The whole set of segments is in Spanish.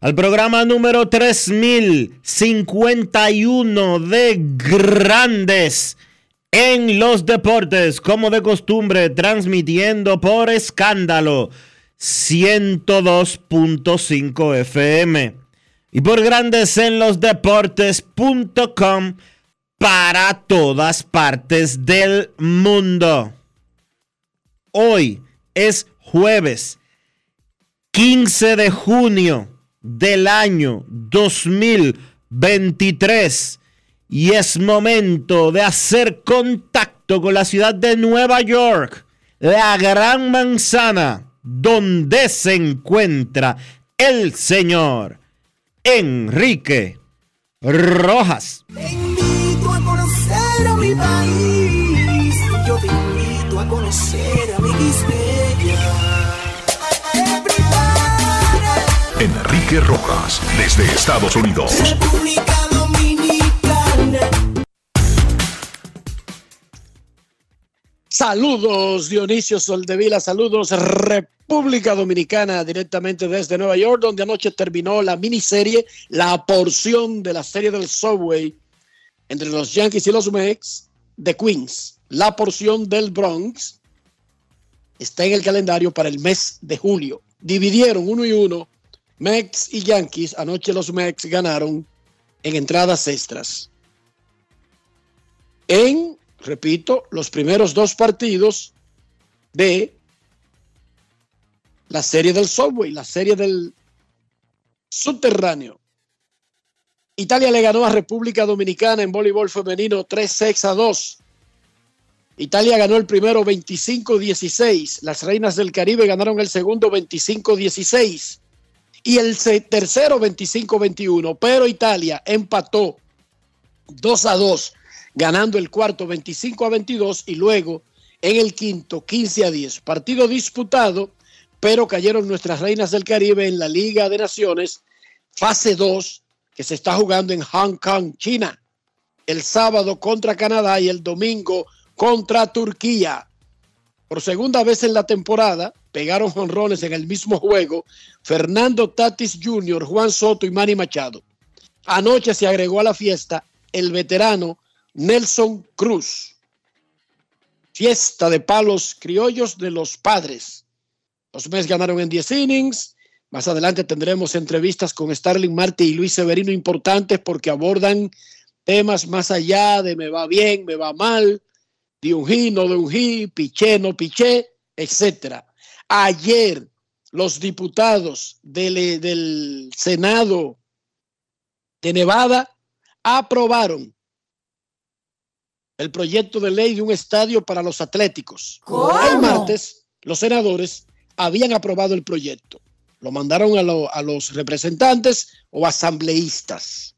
al programa número 3051 de Grandes en los deportes, como de costumbre, transmitiendo por escándalo 102.5 FM y por grandes en los deportes.com para todas partes del mundo. Hoy es jueves 15 de junio del año 2023 y es momento de hacer contacto con la ciudad de Nueva York, la gran manzana, donde se encuentra el señor Enrique Rojas. Enrique Rojas, desde Estados Unidos. Saludos Dionisio Soldevila, saludos República Dominicana directamente desde Nueva York, donde anoche terminó la miniserie, la porción de la serie del Subway entre los Yankees y los Mets de Queens. La porción del Bronx está en el calendario para el mes de julio. Dividieron uno y uno Mets y Yankees. Anoche los Mets ganaron en entradas extras. En repito, los primeros dos partidos de la serie del subway, la serie del subterráneo. Italia le ganó a República Dominicana en voleibol femenino 3-6 a 2. Italia ganó el primero 25-16. Las Reinas del Caribe ganaron el segundo 25-16. Y el tercero 25-21. Pero Italia empató 2 a 2 ganando el cuarto 25 a 22 y luego en el quinto 15 a 10. Partido disputado, pero cayeron nuestras reinas del Caribe en la Liga de Naciones, fase 2, que se está jugando en Hong Kong, China. El sábado contra Canadá y el domingo contra Turquía. Por segunda vez en la temporada, pegaron jonrones en el mismo juego Fernando Tatis Jr., Juan Soto y Manny Machado. Anoche se agregó a la fiesta el veterano Nelson Cruz. Fiesta de palos criollos de los padres. Los Mets ganaron en 10 innings. Más adelante tendremos entrevistas con Starling Marte y Luis Severino importantes porque abordan temas más allá de me va bien, me va mal, de un no de un hi, piché, no piché, etc. Ayer los diputados del, del Senado de Nevada aprobaron el proyecto de ley de un estadio para los atléticos. El martes, los senadores habían aprobado el proyecto. Lo mandaron a, a los representantes o asambleístas.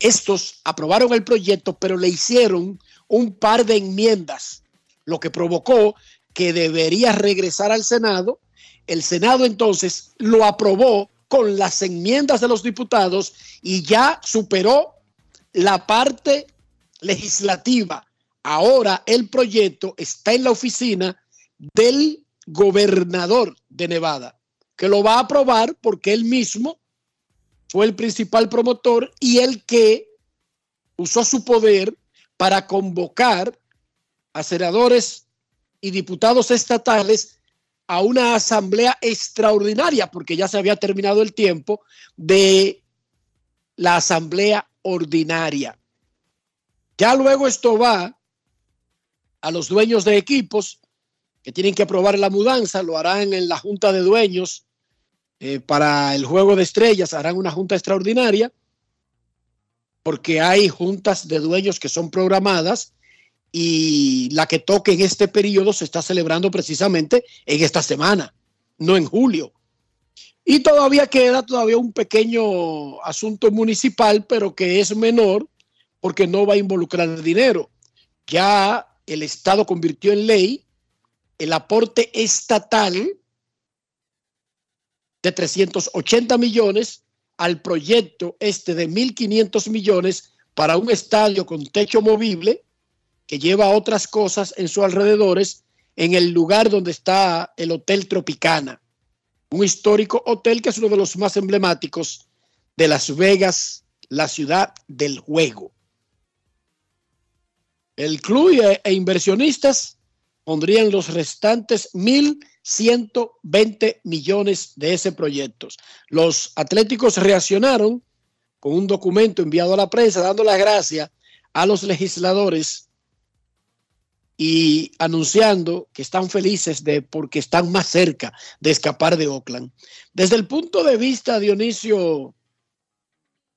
Estos aprobaron el proyecto, pero le hicieron un par de enmiendas, lo que provocó que debería regresar al Senado El Senado entonces lo aprobó con las enmiendas de los diputados y ya superó la parte legislativa. Ahora el proyecto está en la oficina del gobernador de Nevada, que lo va a aprobar porque él mismo fue el principal promotor y el que usó su poder para convocar a senadores y diputados estatales a una asamblea extraordinaria, porque ya se había terminado el tiempo de la asamblea ordinaria. Ya luego esto va a los dueños de equipos que tienen que aprobar la mudanza, lo harán en la junta de dueños eh, para el juego de estrellas, harán una junta extraordinaria, porque hay juntas de dueños que son programadas y la que toque en este periodo se está celebrando precisamente en esta semana, no en julio. Y todavía queda todavía un pequeño asunto municipal, pero que es menor porque no va a involucrar dinero. Ya el Estado convirtió en ley el aporte estatal de 380 millones al proyecto este de 1.500 millones para un estadio con techo movible que lleva otras cosas en sus alrededores en el lugar donde está el Hotel Tropicana, un histórico hotel que es uno de los más emblemáticos de Las Vegas, la ciudad del juego. El club e, e inversionistas pondrían los restantes 1.120 millones de ese proyecto. Los atléticos reaccionaron con un documento enviado a la prensa dando las gracias a los legisladores y anunciando que están felices de porque están más cerca de escapar de Oakland. Desde el punto de vista, Dionisio,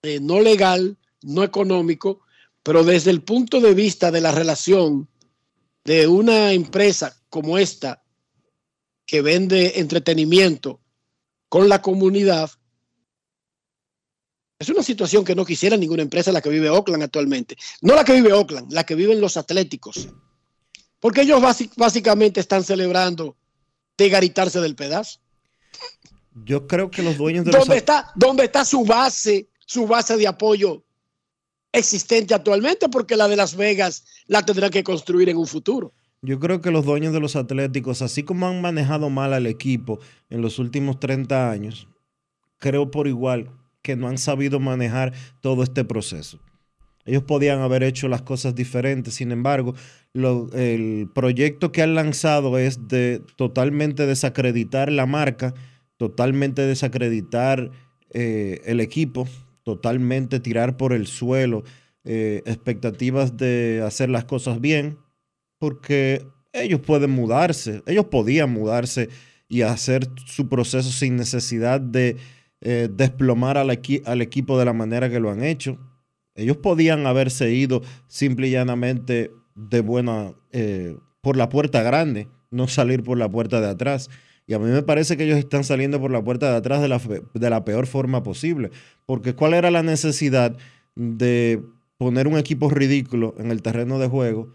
eh, no legal, no económico, pero desde el punto de vista de la relación de una empresa como esta que vende entretenimiento con la comunidad, es una situación que no quisiera ninguna empresa la que vive Oakland actualmente. No la que vive Oakland, la que viven los atléticos porque ellos básicamente están celebrando de garitarse del pedazo. Yo creo que los dueños de ¿Dónde los... está ¿Dónde está su base, su base de apoyo existente actualmente? Porque la de Las Vegas la tendrán que construir en un futuro. Yo creo que los dueños de los Atléticos, así como han manejado mal al equipo en los últimos 30 años, creo por igual que no han sabido manejar todo este proceso. Ellos podían haber hecho las cosas diferentes, sin embargo, el proyecto que han lanzado es de totalmente desacreditar la marca, totalmente desacreditar eh, el equipo, totalmente tirar por el suelo eh, expectativas de hacer las cosas bien, porque ellos pueden mudarse, ellos podían mudarse y hacer su proceso sin necesidad de eh, desplomar al, al equipo de la manera que lo han hecho. Ellos podían haberse ido simple y llanamente de buena, eh, por la puerta grande, no salir por la puerta de atrás. Y a mí me parece que ellos están saliendo por la puerta de atrás de la, de la peor forma posible. Porque ¿cuál era la necesidad de poner un equipo ridículo en el terreno de juego?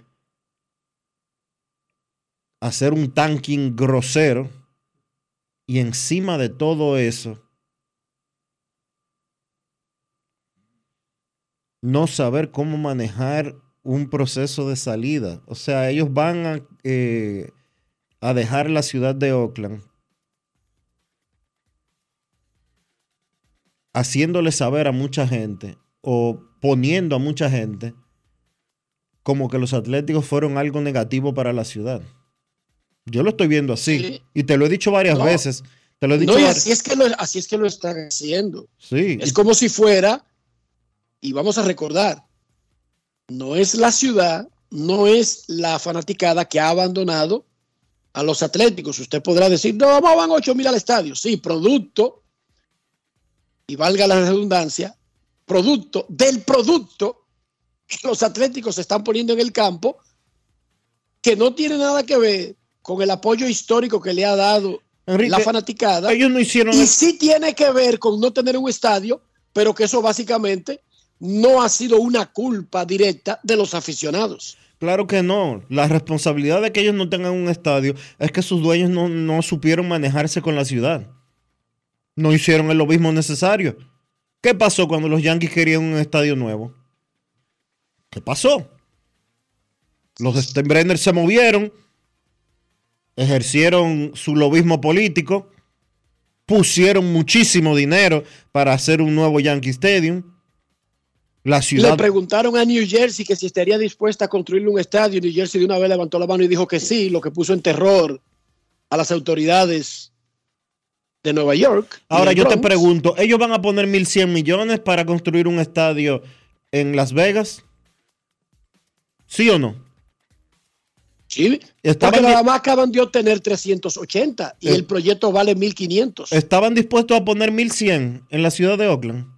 Hacer un tanking grosero. Y encima de todo eso, no saber cómo manejar un proceso de salida. O sea, ellos van a, eh, a dejar la ciudad de Oakland haciéndole saber a mucha gente o poniendo a mucha gente como que los atléticos fueron algo negativo para la ciudad. Yo lo estoy viendo así y te lo he dicho varias veces. Te lo he dicho no, así, es que lo, así es que lo están haciendo. Sí. Es como si fuera, y vamos a recordar, no es la ciudad, no es la fanaticada que ha abandonado a los atléticos. Usted podrá decir, no, vamos, van 8 mil al estadio. Sí, producto, y valga la redundancia, producto del producto que los atléticos se están poniendo en el campo, que no tiene nada que ver con el apoyo histórico que le ha dado la fanaticada. Ellos no hicieron y sí tiene que ver con no tener un estadio, pero que eso básicamente no ha sido una culpa directa de los aficionados. Claro que no. La responsabilidad de que ellos no tengan un estadio es que sus dueños no, no supieron manejarse con la ciudad. No hicieron el lobismo necesario. ¿Qué pasó cuando los Yankees querían un estadio nuevo? ¿Qué pasó? Los Steinbrenner se movieron, ejercieron su lobismo político, pusieron muchísimo dinero para hacer un nuevo Yankee Stadium. La ciudad. Le preguntaron a New Jersey que si estaría dispuesta a construirle un estadio. New Jersey de una vez levantó la mano y dijo que sí, lo que puso en terror a las autoridades de Nueva York. Ahora yo te pregunto, ¿ellos van a poner 1.100 millones para construir un estadio en Las Vegas? ¿Sí o no? Sí, porque nada más acaban de obtener 380 y el, el proyecto vale 1.500. ¿Estaban dispuestos a poner 1.100 en la ciudad de Oakland?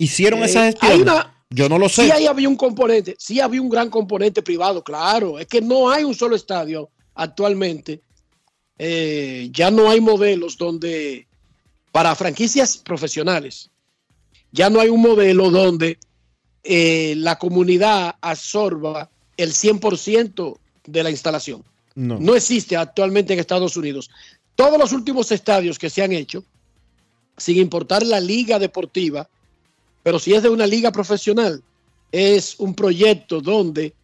¿Hicieron eh, esa gestión? Yo no lo sé. Sí, ahí había un componente, sí había un gran componente privado, claro. Es que no hay un solo estadio actualmente eh, ya no hay modelos donde, para franquicias profesionales, ya no hay un modelo donde eh, la comunidad absorba el 100% de la instalación. No. no existe actualmente en Estados Unidos. Todos los últimos estadios que se han hecho, sin importar la liga deportiva, pero si es de una liga profesional, es un proyecto donde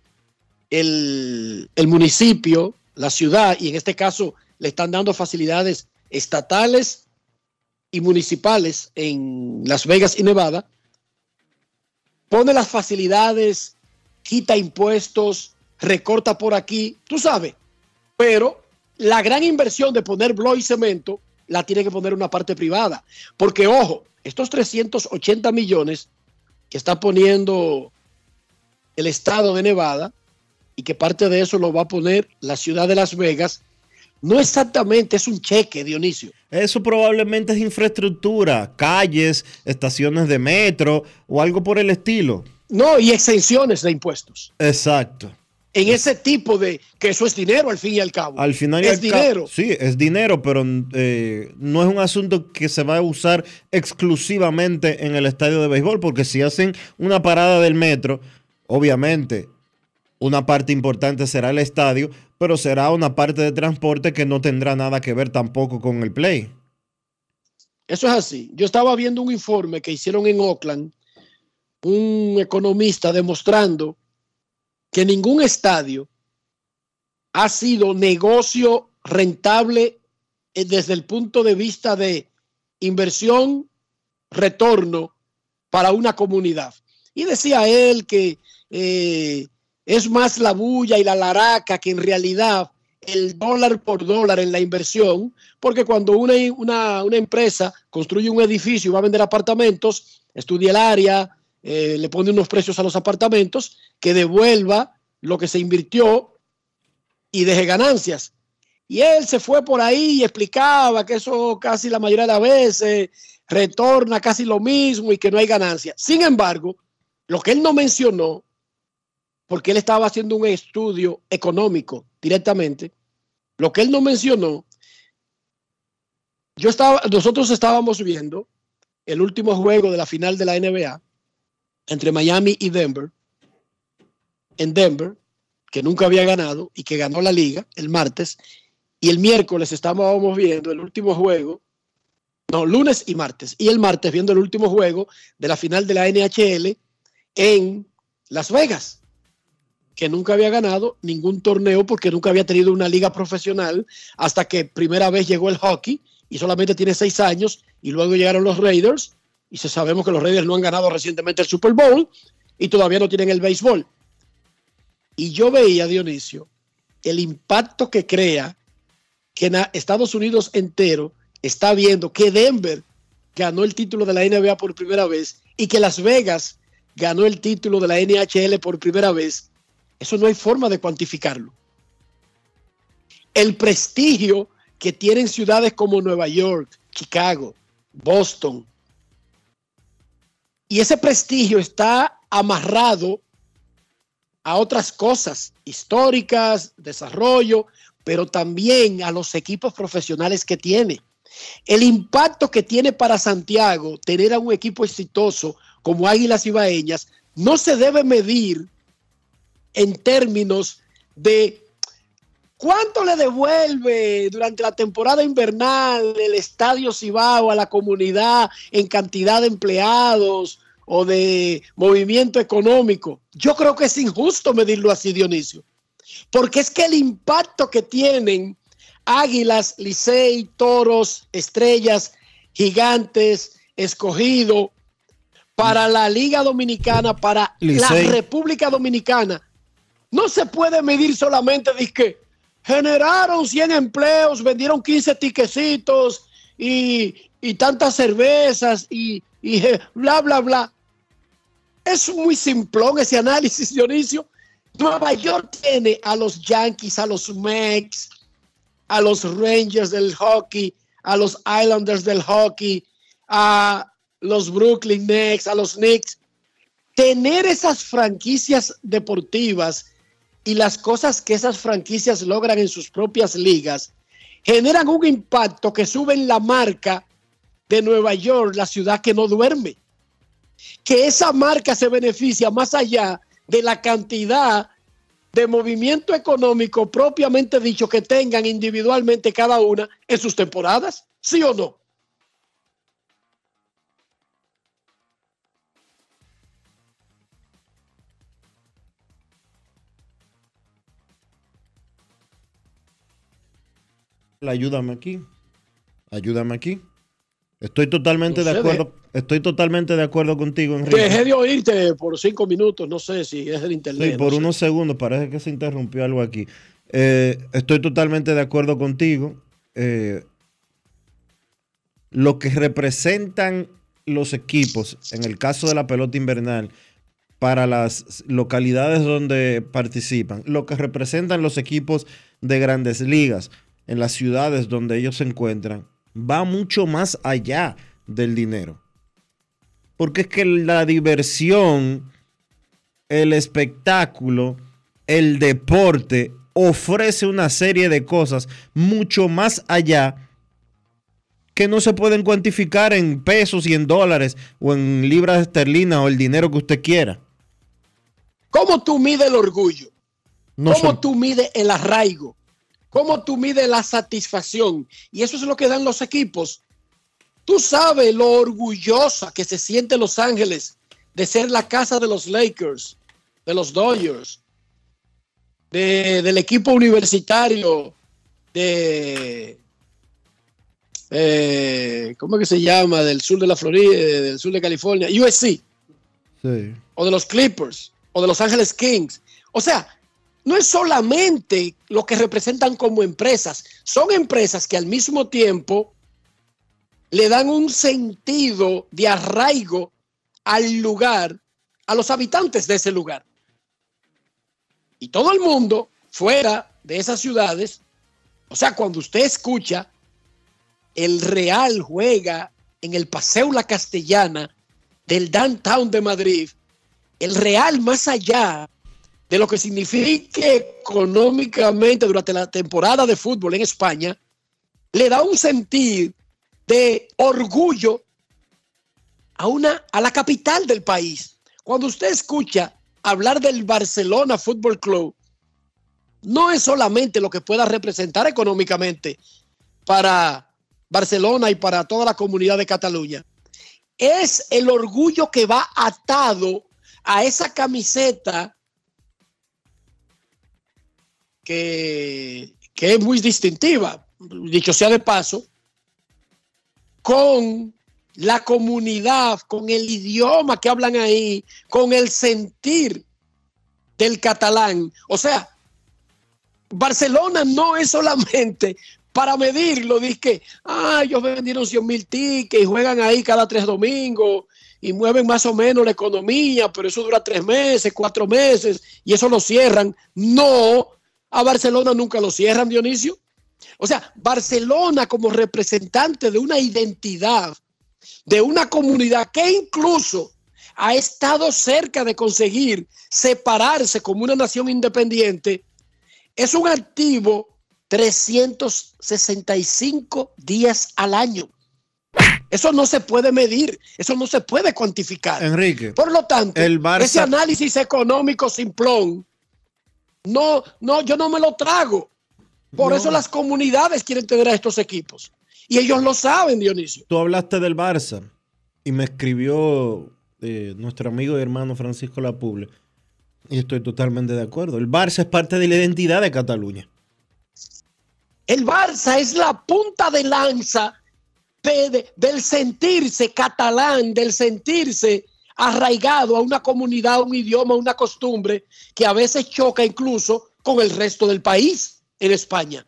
el, el municipio, la ciudad y en este caso le están dando facilidades estatales y municipales en Las Vegas y Nevada, pone las facilidades, quita impuestos, recorta por aquí, tú sabes, pero la gran inversión de poner blow y cemento la tiene que poner una parte privada, porque ojo, estos 380 millones que está poniendo el estado de Nevada y que parte de eso lo va a poner la ciudad de Las Vegas, no exactamente es un cheque, Dionisio. Eso probablemente es infraestructura, calles, estaciones de metro o algo por el estilo. No, y exenciones de impuestos. Exacto. En ese tipo de que eso es dinero al fin y al cabo. Al final es dinero. Sí, es dinero, pero eh, no es un asunto que se va a usar exclusivamente en el estadio de béisbol, porque si hacen una parada del metro, obviamente una parte importante será el estadio, pero será una parte de transporte que no tendrá nada que ver tampoco con el play. Eso es así. Yo estaba viendo un informe que hicieron en Oakland, un economista demostrando que ningún estadio ha sido negocio rentable eh, desde el punto de vista de inversión, retorno para una comunidad. Y decía él que eh, es más la bulla y la laraca que en realidad el dólar por dólar en la inversión, porque cuando una, una, empresa construye un edificio y va a vender apartamentos, estudia el área, eh, le pone unos precios a los apartamentos, que devuelva lo que se invirtió y deje ganancias. Y él se fue por ahí y explicaba que eso casi la mayoría de las veces retorna casi lo mismo y que no hay ganancias. Sin embargo, lo que él no mencionó porque él estaba haciendo un estudio económico directamente. Lo que él no mencionó, yo estaba, nosotros estábamos viendo el último juego de la final de la NBA entre Miami y Denver, en Denver, que nunca había ganado y que ganó la liga el martes, y el miércoles estábamos viendo el último juego, no, lunes y martes, y el martes viendo el último juego de la final de la NHL en Las Vegas que nunca había ganado ningún torneo porque nunca había tenido una liga profesional hasta que primera vez llegó el hockey y solamente tiene seis años y luego llegaron los Raiders y se sabemos que los Raiders no han ganado recientemente el Super Bowl y todavía no tienen el béisbol. Y yo veía, Dionisio, el impacto que crea que en Estados Unidos entero está viendo que Denver ganó el título de la NBA por primera vez y que Las Vegas ganó el título de la NHL por primera vez eso no hay forma de cuantificarlo. El prestigio que tienen ciudades como Nueva York, Chicago, Boston. Y ese prestigio está amarrado a otras cosas históricas, desarrollo, pero también a los equipos profesionales que tiene. El impacto que tiene para Santiago tener a un equipo exitoso como Águilas Ibaeñas no se debe medir en términos de cuánto le devuelve durante la temporada invernal el Estadio Cibao a la comunidad en cantidad de empleados o de movimiento económico. Yo creo que es injusto medirlo así, Dionisio, porque es que el impacto que tienen Águilas, Licey, Toros, Estrellas, Gigantes, Escogido, para la Liga Dominicana, para la República Dominicana, no se puede medir solamente de que generaron 100 empleos, vendieron 15 tiquecitos y, tantas cervezas y, y bla, bla, bla. Es muy simplón ese análisis, Dionisio. Nueva York tiene a los Yankees, a los Mets, a los Rangers del hockey, a los Islanders del hockey, a los Brooklyn Nets, a los Knicks. Tener esas franquicias deportivas y las cosas que esas franquicias logran en sus propias ligas generan un impacto que sube en la marca de Nueva York, la ciudad que no duerme. Que esa marca se beneficia más allá de la cantidad de movimiento económico propiamente dicho que tengan individualmente cada una en sus temporadas, ¿sí o no? Ayúdame aquí. Ayúdame aquí. Estoy totalmente de acuerdo. Estoy totalmente de acuerdo contigo, Enrique. Dejé de oírte por cinco minutos, no sé si es el internet. Sí, por unos segundos, parece que se interrumpió algo aquí. Eh, estoy totalmente de acuerdo contigo. Eh, lo que representan los equipos, en el caso de la pelota invernal, para las localidades donde participan, lo que representan los equipos de grandes ligas en las ciudades donde ellos se encuentran, va mucho más allá del dinero. Porque es que la diversión, el espectáculo, el deporte ofrece una serie de cosas mucho más allá que no se pueden cuantificar en pesos y en dólares o en libras esterlinas o el dinero que usted quiera. ¿Cómo tú mides el orgullo? ¿Cómo tú mides el arraigo? ¿Cómo tú mides la satisfacción? Y eso es lo que dan los equipos Tú sabes lo orgullosa que se siente Los Ángeles de ser la casa de los Lakers, de los Dodgers, del equipo universitario de, eh, ¿cómo es que se llama? Del sur de la Florida, del sur de California, USC. Sí. O de los Clippers, o de Los Ángeles Kings. O sea, no es solamente lo que representan como empresas, son empresas que al mismo tiempo le dan un sentido de arraigo al lugar, a los habitantes de ese lugar. Y todo el mundo fuera de esas ciudades, o sea, cuando usted escucha el Real juega en el Paseo La Castellana del downtown de Madrid, el Real más allá de lo que signifique económicamente durante la temporada de fútbol en España, le da un sentido de orgullo a, una, a la capital del país. Cuando usted escucha hablar del Barcelona Fútbol Club, no es solamente lo que pueda representar económicamente para Barcelona y para toda la comunidad de Cataluña. Es el orgullo que va atado a esa camiseta que, que es muy distintiva. Dicho sea de paso, con la comunidad, con el idioma que hablan ahí, con el sentir del catalán. O sea, Barcelona no es solamente para medirlo, dice ah, ellos vendieron 100 mil tickets y juegan ahí cada tres domingos y mueven más o menos la economía, pero eso dura tres meses, cuatro meses y eso lo cierran. No, a Barcelona nunca lo cierran, Dionisio. O sea, Barcelona como representante de una identidad, de una comunidad que incluso ha estado cerca de conseguir separarse como una nación independiente, es un activo 365 días al año. Eso no se puede medir, eso no se puede cuantificar. Enrique. Por lo tanto, ese análisis económico simplón no, no, yo no me lo trago. Por No. eso las comunidades quieren tener a estos equipos. Y ellos lo saben, Dionisio. Tú hablaste del Barça y me escribió eh, nuestro amigo y hermano Francisco Lapuble. Y estoy totalmente de acuerdo. El Barça es parte de la identidad de Cataluña. El Barça es la punta de lanza de- de- del sentirse catalán, del sentirse arraigado a una comunidad, a un idioma, a una costumbre que a veces choca incluso con el resto del país en España.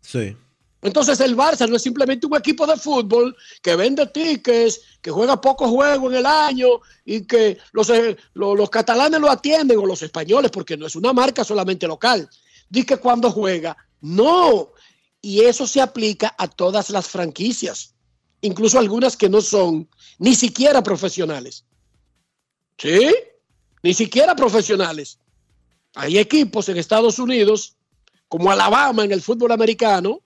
Sí. Entonces el Barça no es simplemente un equipo de fútbol que vende tickets, que juega pocos juegos en el año y que los, eh, lo- los catalanes lo atienden o los españoles, porque no es una marca solamente local. Dice que cuando juega, no. Y eso se aplica a todas las franquicias, incluso algunas que no son ni siquiera profesionales. ¿Sí? Ni siquiera profesionales. Hay equipos en Estados Unidos, como Alabama en el fútbol americano,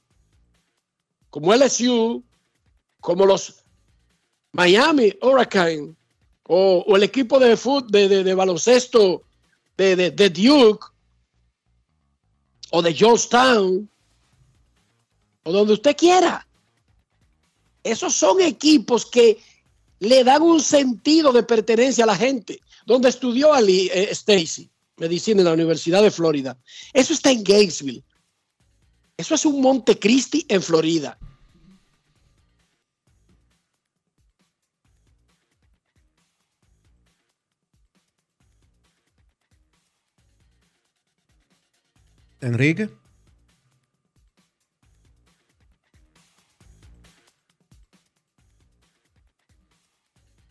como LSU, como los Miami Hurricane o, el equipo de, fut- de, de- baloncesto de Duke o de Georgetown o donde usted quiera. Esos son equipos que le dan un sentido de pertenencia a la gente. Donde estudió Ali eh, Stacy, medicina en la Universidad de Florida. Eso está en Gainesville. Eso es un Montecristi en Florida. Enrique.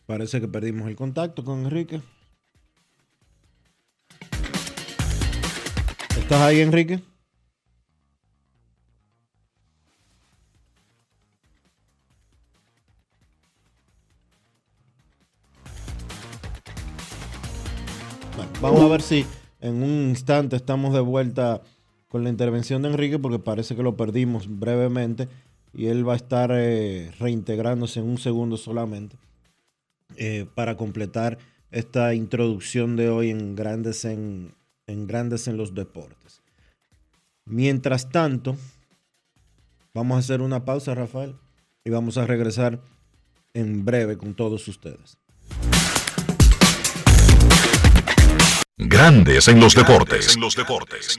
Parece que perdimos el contacto con Enrique. ¿Estás ahí, Enrique? Vamos a ver si en un instante estamos de vuelta con la intervención de Enrique porque parece que lo perdimos brevemente y él va a estar eh, reintegrándose en un segundo solamente eh, para completar esta introducción de hoy en Grandes en, en Grandes en los Deportes. Mientras tanto, vamos a hacer una pausa, Rafael, y vamos a regresar en breve con todos ustedes. Grandes en los deportes. En los deportes.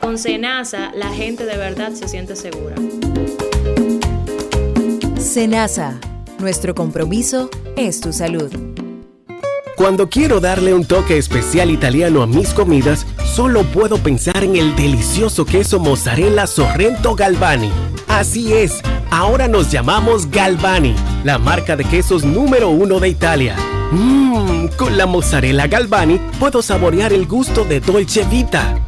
Con Senasa, la gente de verdad se siente segura. Senasa, nuestro compromiso es tu salud. Cuando quiero darle un toque especial italiano a mis comidas, solo puedo pensar en el delicioso queso mozzarella Sorrento Galvani. Así es, ahora nos llamamos Galvani, la marca de quesos número uno de Italia. Mmm, con la mozzarella Galvani puedo saborear el gusto de Dolce Vita.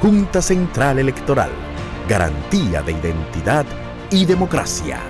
Junta Central Electoral. Garantía de identidad y democracia.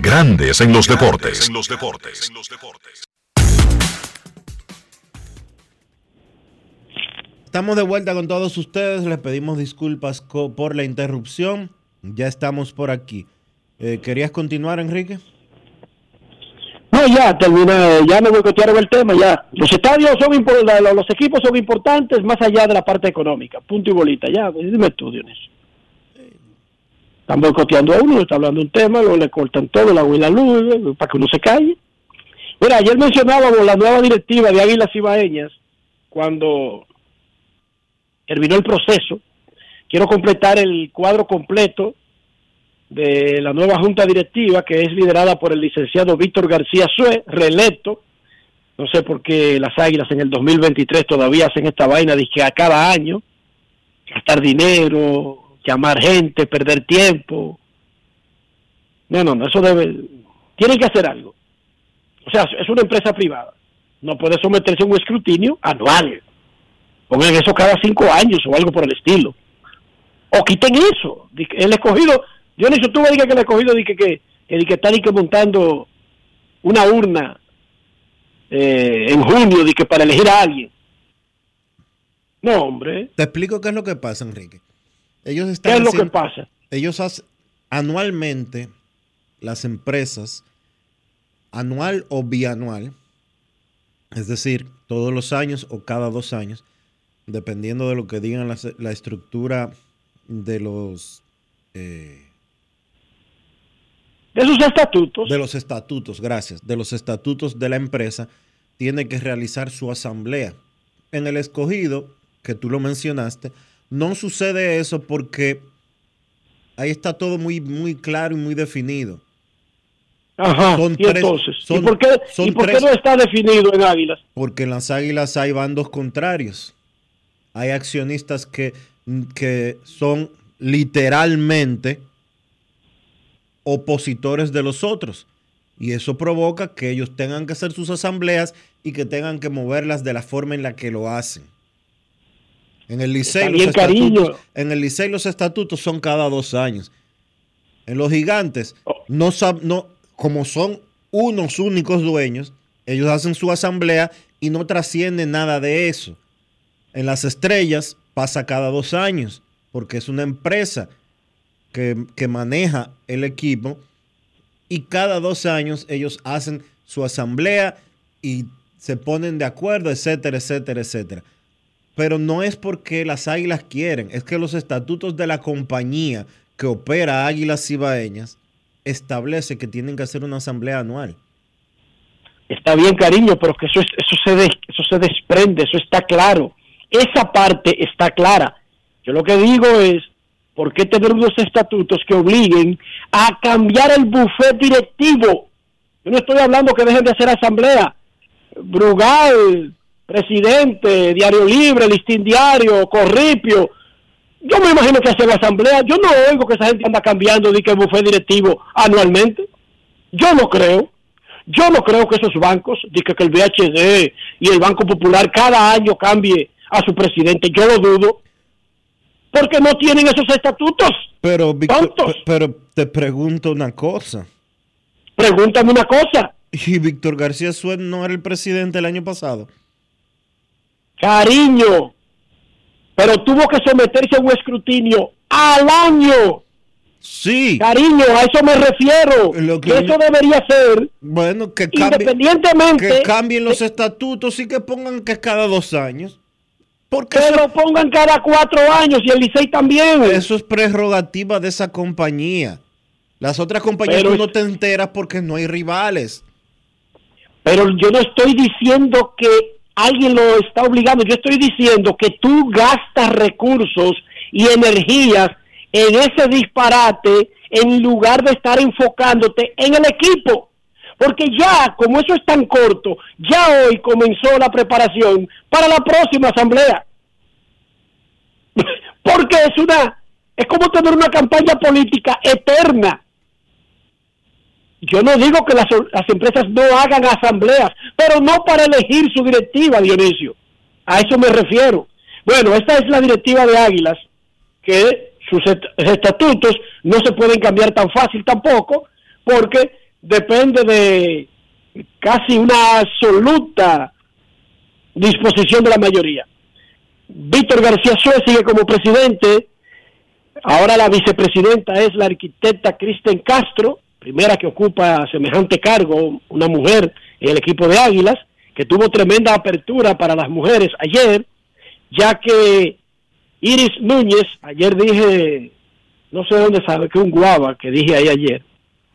Grandes en los deportes. Estamos de vuelta con todos ustedes. Les pedimos disculpas por la interrupción. Ya estamos por aquí. Eh, ¿Querías continuar, Enrique? No, ya terminé, ya me boicotearon el tema, ya. Los estadios son importantes, los equipos son importantes más allá de la parte económica. Punto y bolita, ya. Dime tú, Dionisio. Están boicoteando a uno, está hablando un tema, luego le cortan todo, la agua luz, para que uno se calle. Mira, ayer mencionábamos la nueva directiva de Águilas Ibaeñas, cuando terminó el proceso. Quiero completar el cuadro completo de la nueva junta directiva, que es liderada por el licenciado Víctor García Sue, reelecto. No sé por qué las Águilas en el 2023 todavía hacen esta vaina de que a cada año gastar dinero, llamar gente, perder tiempo. No, no, no, eso debe, tienen que hacer algo. O sea, es una empresa privada. No puede someterse a un escrutinio anual. Pongan eso cada cinco años o algo por el estilo. O quiten eso. El escogido, yo no tú me digas que el escogido dice que, que, que está que montando una urna eh, en junio que para elegir a alguien. No, hombre. Te explico qué es lo que pasa, Enrique. Ellos están ¿Qué es lo que pasa? Ellos hacen, anualmente, las empresas, anual o bianual, es decir, todos los años o cada dos años, dependiendo de lo que digan la, estructura de los... Eh, de sus estatutos. De los estatutos, gracias. De los estatutos de la empresa, tiene que realizar su asamblea. En el escogido, que tú lo mencionaste, no sucede eso porque ahí está todo muy, muy claro y muy definido. Ajá, ¿y entonces? ¿Y por, qué, no está definido en Águilas? Porque en las Águilas hay bandos contrarios. Hay accionistas que, que son literalmente opositores de los otros. Y eso provoca que ellos tengan que hacer sus asambleas y que tengan que moverlas de la forma en la que lo hacen. En el Licey, los estatutos, en el Licey los estatutos son cada dos años. En los gigantes, oh. no, no, como son unos únicos dueños, ellos hacen su asamblea y no trasciende nada de eso. En las estrellas pasa cada dos años, porque es una empresa que, que maneja el equipo y cada dos años ellos hacen su asamblea y se ponen de acuerdo, etcétera, etcétera, etcétera pero no es porque las águilas quieren, es que los estatutos de la compañía que opera Águilas Cibaeñas establece que tienen que hacer una asamblea anual. Está bien, cariño, pero que eso, eso, se eso se desprende, eso está claro. Esa parte está clara. Yo lo que digo es, ¿por qué tener unos estatutos que obliguen a cambiar el buffet directivo? Yo no estoy hablando que dejen de hacer asamblea. Brugal, presidente, Diario Libre, Listín Diario, Corripio. Yo me imagino que hace la asamblea. Yo no oigo que esa gente anda cambiando de que bufé directivo anualmente. Yo no creo. Yo no creo que esos bancos, diga que el VHD y el Banco Popular cada año cambie a su presidente. Yo lo dudo. Porque no tienen esos estatutos. Pero, pe- pero te pregunto una cosa. Pregúntame una cosa. ¿Y Víctor García Suárez no era el presidente el año pasado? Cariño. Pero tuvo que someterse a un escrutinio al año. Sí. Cariño, a eso me refiero. Lo que eso debería ser Bueno, que cambie- independientemente que cambien los estatutos y que pongan que es cada dos años. Porque que eso, lo pongan cada cuatro años y el Licey también. eso es prerrogativa de esa compañía. Las otras compañías Pero tú no te enteras porque no hay rivales. Pero yo no estoy diciendo que alguien lo está obligando, yo estoy diciendo que tú gastas recursos y energías en ese disparate en lugar de estar enfocándote en el equipo. Porque ya, como eso es tan corto, ya hoy comenzó la preparación para la próxima asamblea. Porque es una, es como tener una campaña política eterna. Yo no digo que las, las empresas no hagan asambleas, pero no para elegir su directiva, Dionisio. A eso me refiero. Bueno, esta es la directiva de Águilas, que sus est- estatutos no se pueden cambiar tan fácil tampoco, porque depende de casi una absoluta disposición de la mayoría. Víctor García Suez sigue como presidente, ahora la vicepresidenta es la arquitecta Kristen Castro, primera que ocupa semejante cargo, una mujer en el equipo de Águilas, que tuvo tremenda apertura para las mujeres ayer, ya que Iris Núñez, ayer dije, no sé dónde sabe que un guava que dije ahí ayer,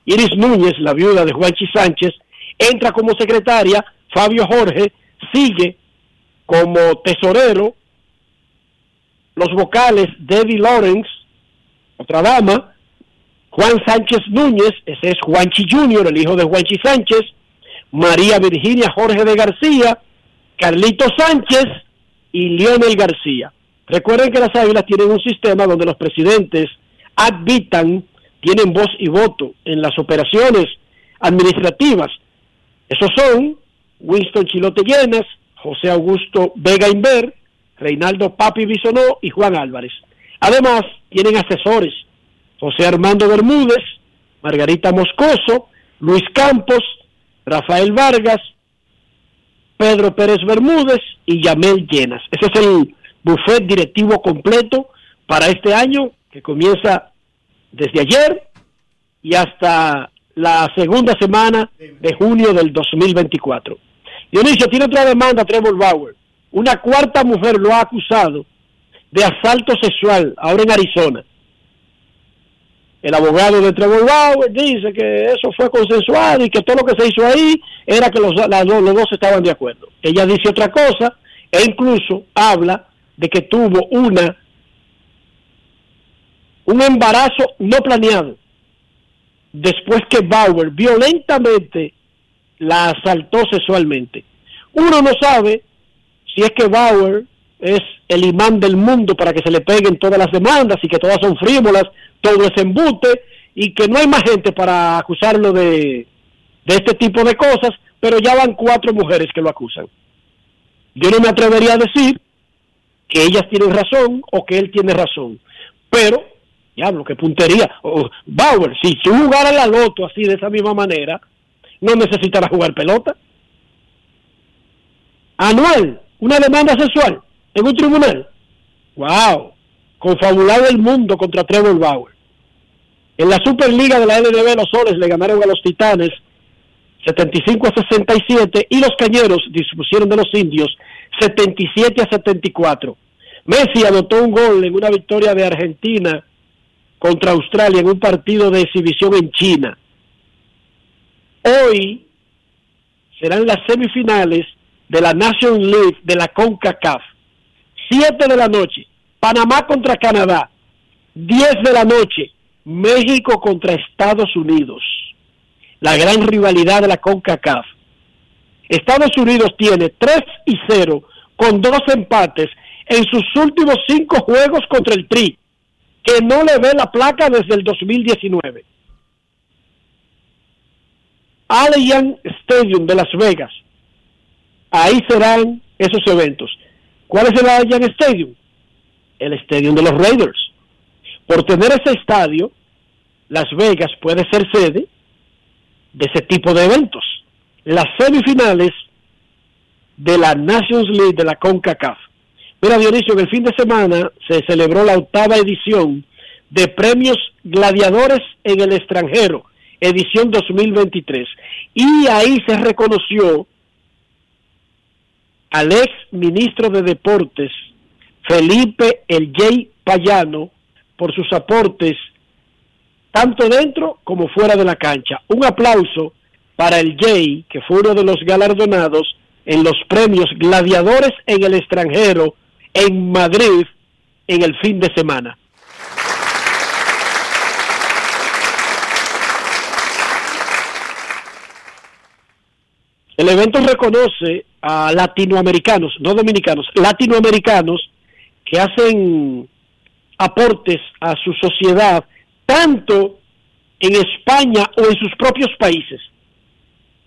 Iris Núñez, la viuda de Juanchi Sánchez, entra como secretaria, Fabio Jorge sigue como tesorero, los vocales Debbie Lawrence, otra dama, Juan Sánchez Núñez, ese es Juanchi Junior, el hijo de Juanchi Sánchez, María Virginia Jorge de García, Carlito Sánchez y Lionel García. Recuerden que las águilas tienen un sistema donde los presidentes advitan, tienen voz y voto en las operaciones administrativas. Esos son Winston Chilote Llenas, José Augusto Vega Inver, Reinaldo Papi Bisonó y Juan Álvarez. Además, tienen asesores, José Armando Bermúdez, Margarita Moscoso, Luis Campos, Rafael Vargas, Pedro Pérez Bermúdez y Yamel Llenas. Ese es el buffet directivo completo para este año que comienza desde ayer y hasta la segunda semana de junio del 2024. Dionisio tiene otra demanda, Trevor Bauer. Una cuarta mujer lo ha acusado de asalto sexual ahora en Arizona. El abogado de Trevor Bauer dice que eso fue consensuado y que todo lo que se hizo ahí era que los, los dos estaban de acuerdo. Ella dice otra cosa e incluso habla de que tuvo una un embarazo no planeado después que Bauer violentamente la asaltó sexualmente. Uno no sabe si es que Bauer es el imán del mundo para que se le peguen todas las demandas y que todas son frívolas, todo es embute y que no hay más gente para acusarlo de, de este tipo de cosas, pero ya van cuatro mujeres que lo acusan. Yo no me atrevería a decir que ellas tienen razón o que él tiene razón, pero, diablo, qué puntería. Oh, Bauer, si tú jugaras la loto así de esa misma manera, no necesitará jugar pelota. Anual, una demanda sexual en un tribunal. ¡Wow! Confabulado el mundo contra Trevor Bauer. En la Superliga de la LNB, los Soles le ganaron a los Titanes 75 a 67 y los Cañeros dispusieron de los Indios 77 a 74. Messi anotó un gol en una victoria de Argentina contra Australia en un partido de exhibición en China. Hoy serán las semifinales de la Nation League de la CONCACAF. 7 de la noche, Panamá contra Canadá. 10 de la noche, México contra Estados Unidos. La gran rivalidad de la CONCACAF. Estados Unidos tiene 3 y 0 con dos empates en sus últimos cinco juegos contra el Tri, que no le ve la placa desde el 2019. Allianz Stadium de Las Vegas. Ahí serán esos eventos. ¿Cuál es el Allianz Stadium? El Stadium de los Raiders. Por tener ese estadio, Las Vegas puede ser sede de ese tipo de eventos. Las semifinales de la Nations League de la CONCACAF. Mira, Dionisio, en el fin de semana se celebró la octava edición de Premios Gladiadores en el extranjero, edición 2023. Y ahí se reconoció al ex ministro de Deportes, Felipe El J. Payano, por sus aportes tanto dentro como fuera de la cancha. Un aplauso para el Jay, que fue uno de los galardonados en los premios Gladiadores en el extranjero en Madrid en el fin de semana. El evento reconoce a latinoamericanos, no dominicanos, latinoamericanos que hacen aportes a su sociedad, tanto en España o en sus propios países.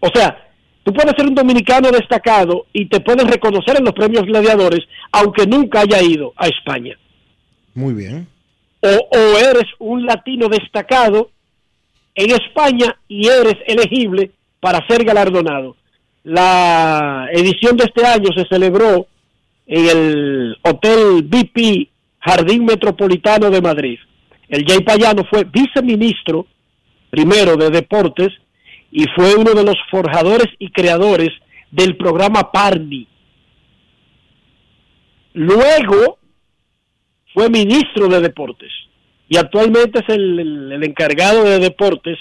O sea, tú puedes ser un dominicano destacado y te puedes reconocer en los premios gladiadores, aunque nunca haya ido a España. Muy bien. O, o eres un latino destacado en España y eres elegible para ser galardonado. La edición de este año se celebró en el Hotel BP Jardín Metropolitano de Madrid. El Jay Payano fue viceministro primero de Deportes y fue uno de los forjadores y creadores del programa Parni. Luego fue ministro de Deportes y actualmente es el, encargado de Deportes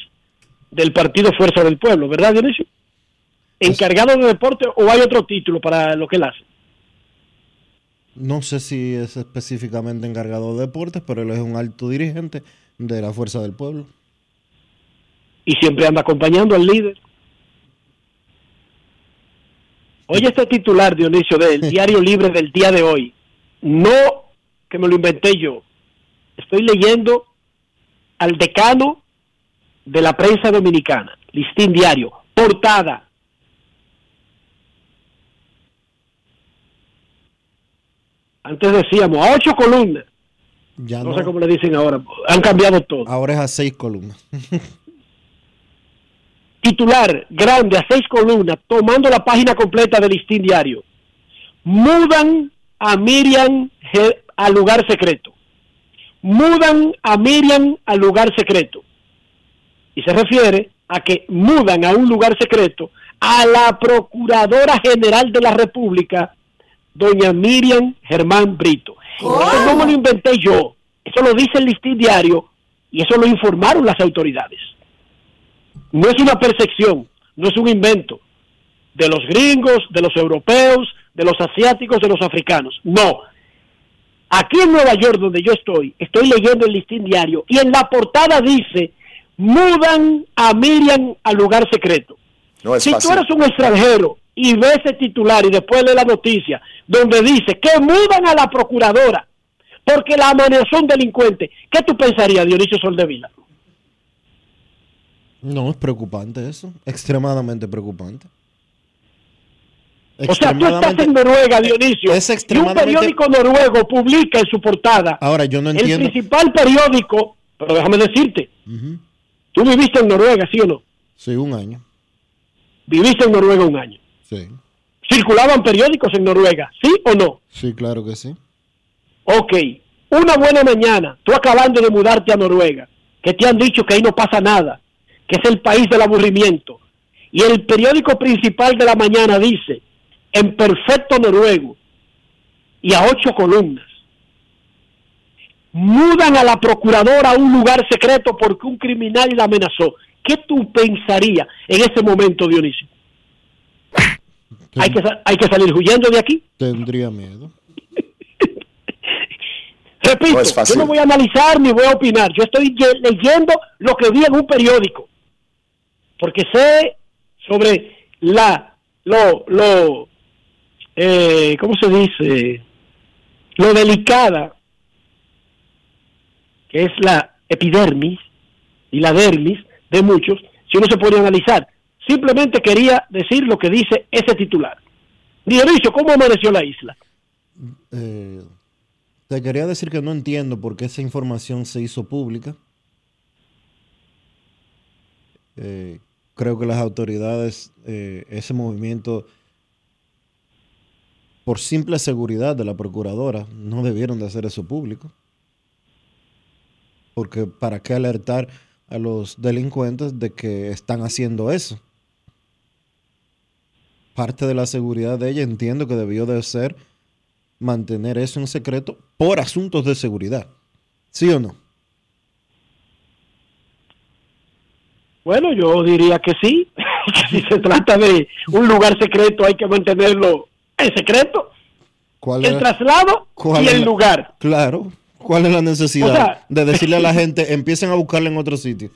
del Partido Fuerza del Pueblo, ¿verdad, Dionisio? Encargado de Deportes o hay otro título para lo que él hace. No sé si es específicamente encargado de deportes, pero él es un alto dirigente de la Fuerza del Pueblo. y siempre anda acompañando al líder. Oye este titular, Dionisio, del Diario Libre del día de hoy. No que me lo inventé yo. Estoy leyendo al decano de la prensa dominicana, Listín Diario, portada. Antes decíamos a ocho columnas. Ya No, no, sé cómo le dicen ahora. Han cambiado todo. Ahora es a seis columnas. titular grande a seis columnas, tomando la página completa del listín diario. Mudan a Miriam al lugar secreto. Mudan a Miriam al lugar secreto. Y se refiere a que mudan a un lugar secreto a la Procuradora General de la República, doña Miriam Germán Brito. Eso no me lo inventé yo. Eso lo dice el listín diario y eso lo informaron las autoridades no es una percepción, no es un invento de los gringos, de los europeos, de los asiáticos, de los africanos. No. Aquí en Nueva York, donde yo estoy, estoy leyendo el listín diario y en la portada dice, mudan a Miriam al lugar secreto. No es si fácil. tú eres un extranjero y ves ese titular y después lees la noticia donde dice que mudan a la procuradora porque la amenazó un delincuente, ¿qué tú pensarías, Dionisio Soldevila? No, es preocupante eso. Extremadamente preocupante. O sea, tú estás en Noruega, Dionisio, Es y un periódico noruego publica en su portada Ahora, yo no el entiendo. principal periódico, pero déjame decirte, tú viviste en Noruega, ¿sí o no? Sí, un año. Viviste en Noruega un año. Sí. ¿Circulaban periódicos en Noruega, sí o no? Sí, claro que sí. Ok, una buena mañana, tú acabando de mudarte a Noruega, que te han dicho que ahí no pasa nada, que es el país del aburrimiento, y el periódico principal de la mañana dice, en perfecto noruego, y a ocho columnas, mudan a la procuradora a un lugar secreto porque un criminal la amenazó. ¿Qué tú pensarías en ese momento, Dionisio? Hay que, sa- hay que salir huyendo de aquí. Tendría miedo. Repito, No yo no voy a analizar ni voy a opinar. Yo estoy ye- leyendo lo que vi en un periódico. Porque sé sobre la, lo, lo, eh, ¿cómo se dice? Lo delicada que es la epidermis y la dermis de muchos, si uno se pone a analizar. Simplemente quería decir lo que dice ese titular. Dionisio, ¿cómo amaneció la isla? Eh, te quería decir que no entiendo por qué esa información se hizo pública. Eh, creo que las autoridades, eh, ese movimiento, por simple seguridad de la procuradora, no debieron de hacer eso público. Porque ¿para qué alertar a los delincuentes de que están haciendo eso? Parte de la seguridad de ella entiendo que debió de ser mantener eso en secreto por asuntos de seguridad. ¿Sí o no? Bueno, yo diría que sí. que si se trata de un lugar secreto hay que mantenerlo en secreto. ¿Cuál el es- traslado cuál y el la- lugar. Claro. ¿Cuál es la necesidad O sea- de decirle a la gente empiecen a buscarla en otro sitio?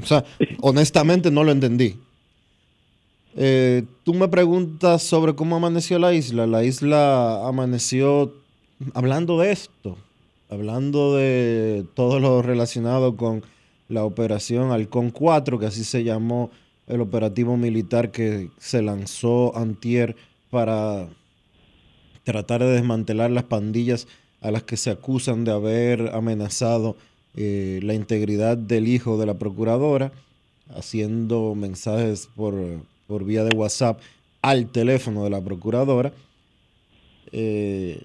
O sea, honestamente no lo entendí. Eh, tú me preguntas sobre cómo amaneció la isla. La isla amaneció hablando de esto, hablando de todo lo relacionado con la operación Halcón 4, que así se llamó el operativo militar que se lanzó antier para tratar de desmantelar las pandillas a las que se acusan de haber amenazado eh, la integridad del hijo de la procuradora, haciendo mensajes por, por vía de WhatsApp al teléfono de la procuradora. Eh,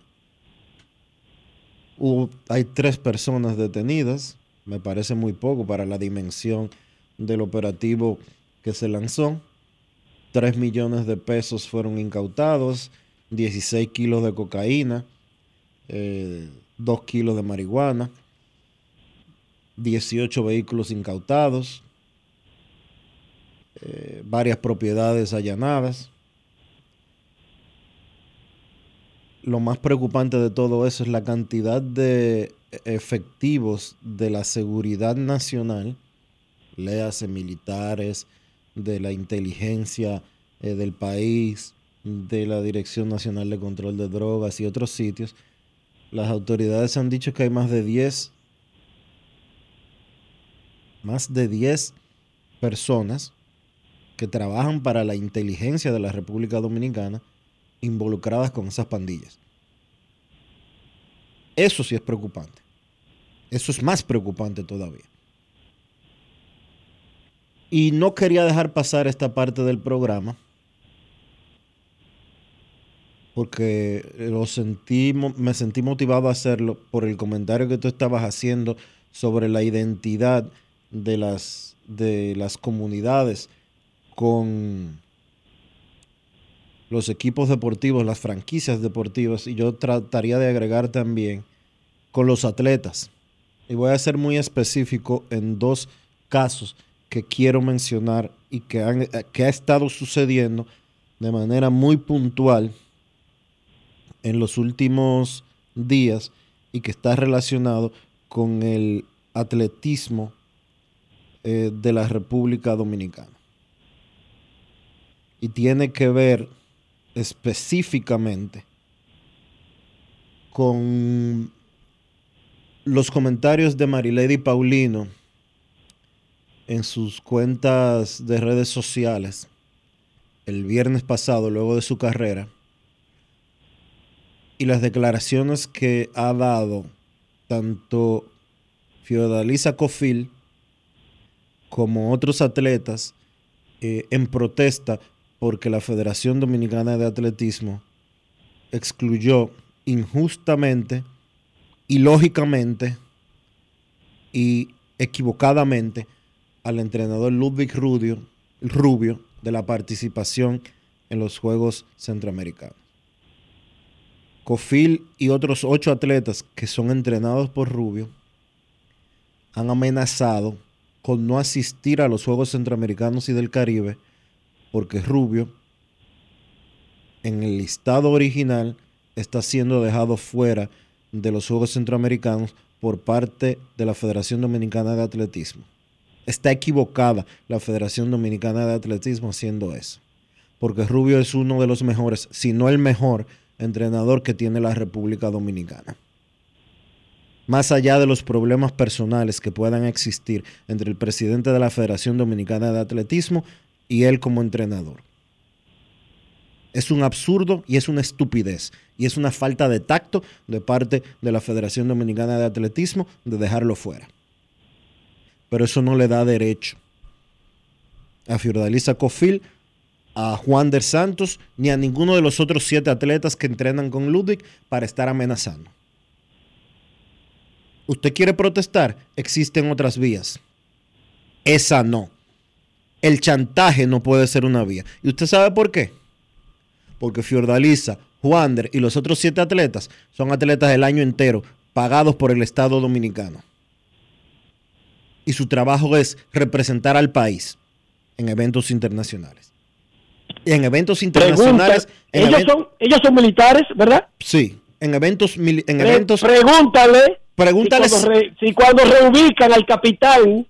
hay tres personas detenidas, me parece muy poco para la dimensión del operativo que se lanzó. 3 millones de pesos fueron incautados, 16 kilos de cocaína, 2 kilos de marihuana, 18 vehículos incautados, eh, varias propiedades allanadas. Lo más preocupante de todo eso es la cantidad de efectivos de la seguridad nacional, léase militares, de la inteligencia eh, del país, de la Dirección Nacional de Control de Drogas y otros sitios, las autoridades han dicho que hay más de 10 más de 10 personas que trabajan para la inteligencia de la República Dominicana involucradas con esas pandillas. Eso sí es preocupante. Eso es más preocupante todavía. Y no quería dejar pasar esta parte del programa porque lo sentí, me sentí motivado a hacerlo por el comentario que tú estabas haciendo sobre la identidad de las, de las comunidades con los equipos deportivos, las franquicias deportivas, y yo trataría de agregar también con los atletas. Y voy a ser muy específico en dos casos que quiero mencionar y que, han, que ha estado sucediendo de manera muy puntual en los últimos días y que está relacionado con el atletismo eh, de la República Dominicana. Y tiene que ver específicamente con los comentarios de Marilady Paulino en sus cuentas de redes sociales el viernes pasado, luego de su carrera, y las declaraciones que ha dado tanto Fiordalisa Cofil como otros atletas eh, en protesta porque la Federación Dominicana de Atletismo excluyó injustamente, ilógicamente y equivocadamente al entrenador Ludwig Rubio, Rubio de la participación en los Juegos Centroamericanos. Cofil y otros ocho atletas que son entrenados por Rubio han amenazado con no asistir a los Juegos Centroamericanos y del Caribe porque Rubio en el listado original está siendo dejado fuera de los Juegos Centroamericanos por parte de la Federación Dominicana de Atletismo. Está equivocada la Federación Dominicana de Atletismo haciendo eso, porque Rubio es uno de los mejores, si no el mejor entrenador que tiene la República Dominicana. Más allá de los problemas personales que puedan existir entre el presidente de la Federación Dominicana de Atletismo y él como entrenador. Es un absurdo y es una estupidez. Y es una falta de tacto de parte de la Federación Dominicana de Atletismo de dejarlo fuera. Pero eso no le da derecho a Fiordalisa Cofil, a Juan der Santos, ni a ninguno de los otros siete atletas que entrenan con Ludwig para estar amenazando. ¿Usted quiere protestar? Existen otras vías. Esa no. El chantaje no puede ser una vía. ¿Y usted sabe por qué? Porque Fiordalisa, Juander y los otros siete atletas son atletas del año entero, pagados por el Estado Dominicano. Y su trabajo es representar al país en eventos internacionales. Y en eventos internacionales. En ellos, event- son, ellos son militares, ¿verdad? Sí, en eventos. En Pre- eventos pregúntale, Pregúntale si cuando, re- si cuando reubican al capitán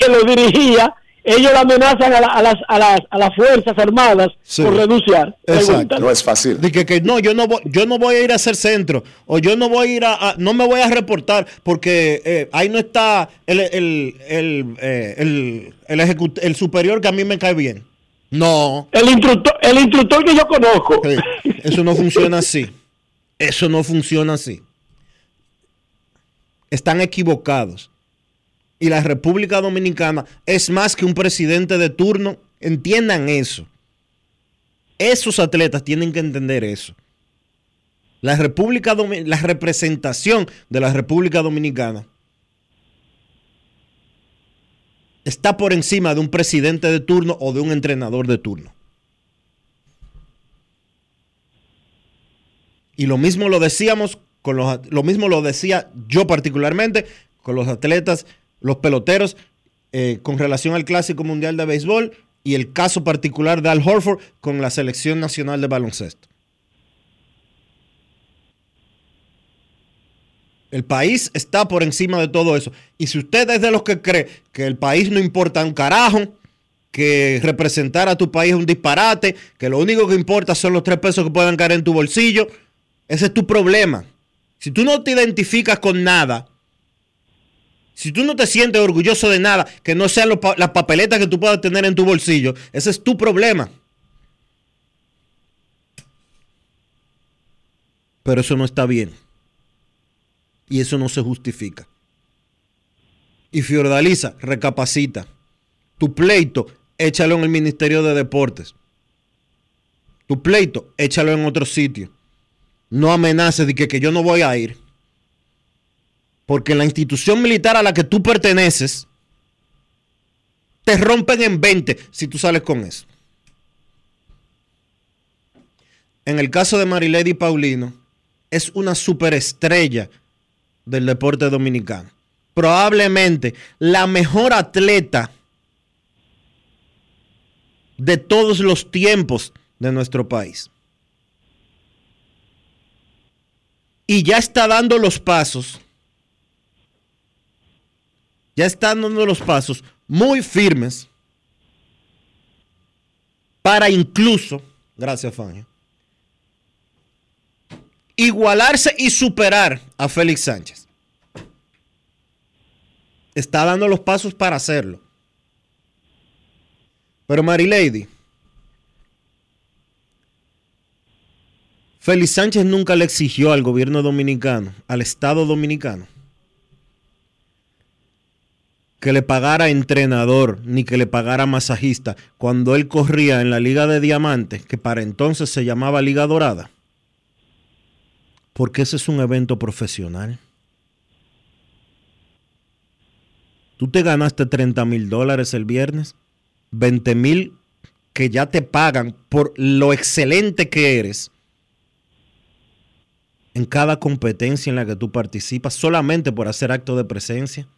que lo dirigía, ellos le amenazan a, la- a las, a, las, a las Fuerzas Armadas Sí. por renunciar. Exacto. Pregúntale. es fácil. De que, que no, yo no, voy, yo no voy a ir a hacer centro. O yo no voy a ir a. a- no me voy a reportar porque eh, ahí no está el, el, el, eh, el, el ejecut- el superior que a mí me cae bien. No. El instructor, el instructor que yo conozco. Eso no funciona así. Eso no funciona así. Están equivocados. Y la República Dominicana es más que un presidente de turno. Entiendan eso. Esos atletas tienen que entender eso. La República la representación de la República Dominicana está por encima de un presidente de turno o de un entrenador de turno. Y lo mismo lo decíamos con los lo mismo lo decía yo particularmente con los atletas, los peloteros eh, con relación al Clásico Mundial de Béisbol y el caso particular de Al Horford con la selección nacional de baloncesto. El país está por encima de todo eso. Y si usted es de los que cree que el país no importa un carajo, que representar a tu país es un disparate, que lo único que importa son los tres pesos que puedan caer en tu bolsillo, ese es tu problema. Si tú no te identificas con nada, si tú no te sientes orgulloso de nada, que no sean las papeletas que tú puedas tener en tu bolsillo, ese es tu problema. Pero eso no está bien. Y eso no se justifica. Y Fiordaliza, recapacita. Tu pleito, échalo en el Ministerio de Deportes. Tu pleito, échalo en otro sitio. No amenaces de que yo no voy a ir. Porque la institución militar a la que tú perteneces te rompen en 20 si tú sales con eso. En el caso de Marilady Paulino, es una superestrella del deporte dominicano. Probablemente la mejor atleta de todos los tiempos de nuestro país. Y ya está dando los pasos, ya está dando los pasos muy firmes para incluso, gracias Fania, igualarse y superar a Félix Sánchez. Está dando los pasos para hacerlo. Pero Marilady, Félix Sánchez nunca le exigió al gobierno dominicano, al Estado dominicano, que le pagara entrenador ni que le pagara masajista cuando él corría en la Liga de Diamantes, que para entonces se llamaba Liga Dorada. Porque ese es un evento profesional. Tú te ganaste 30 mil dólares el viernes, 20 mil que ya te pagan por lo excelente que eres en cada competencia en la que tú participas, solamente por hacer acto de presencia,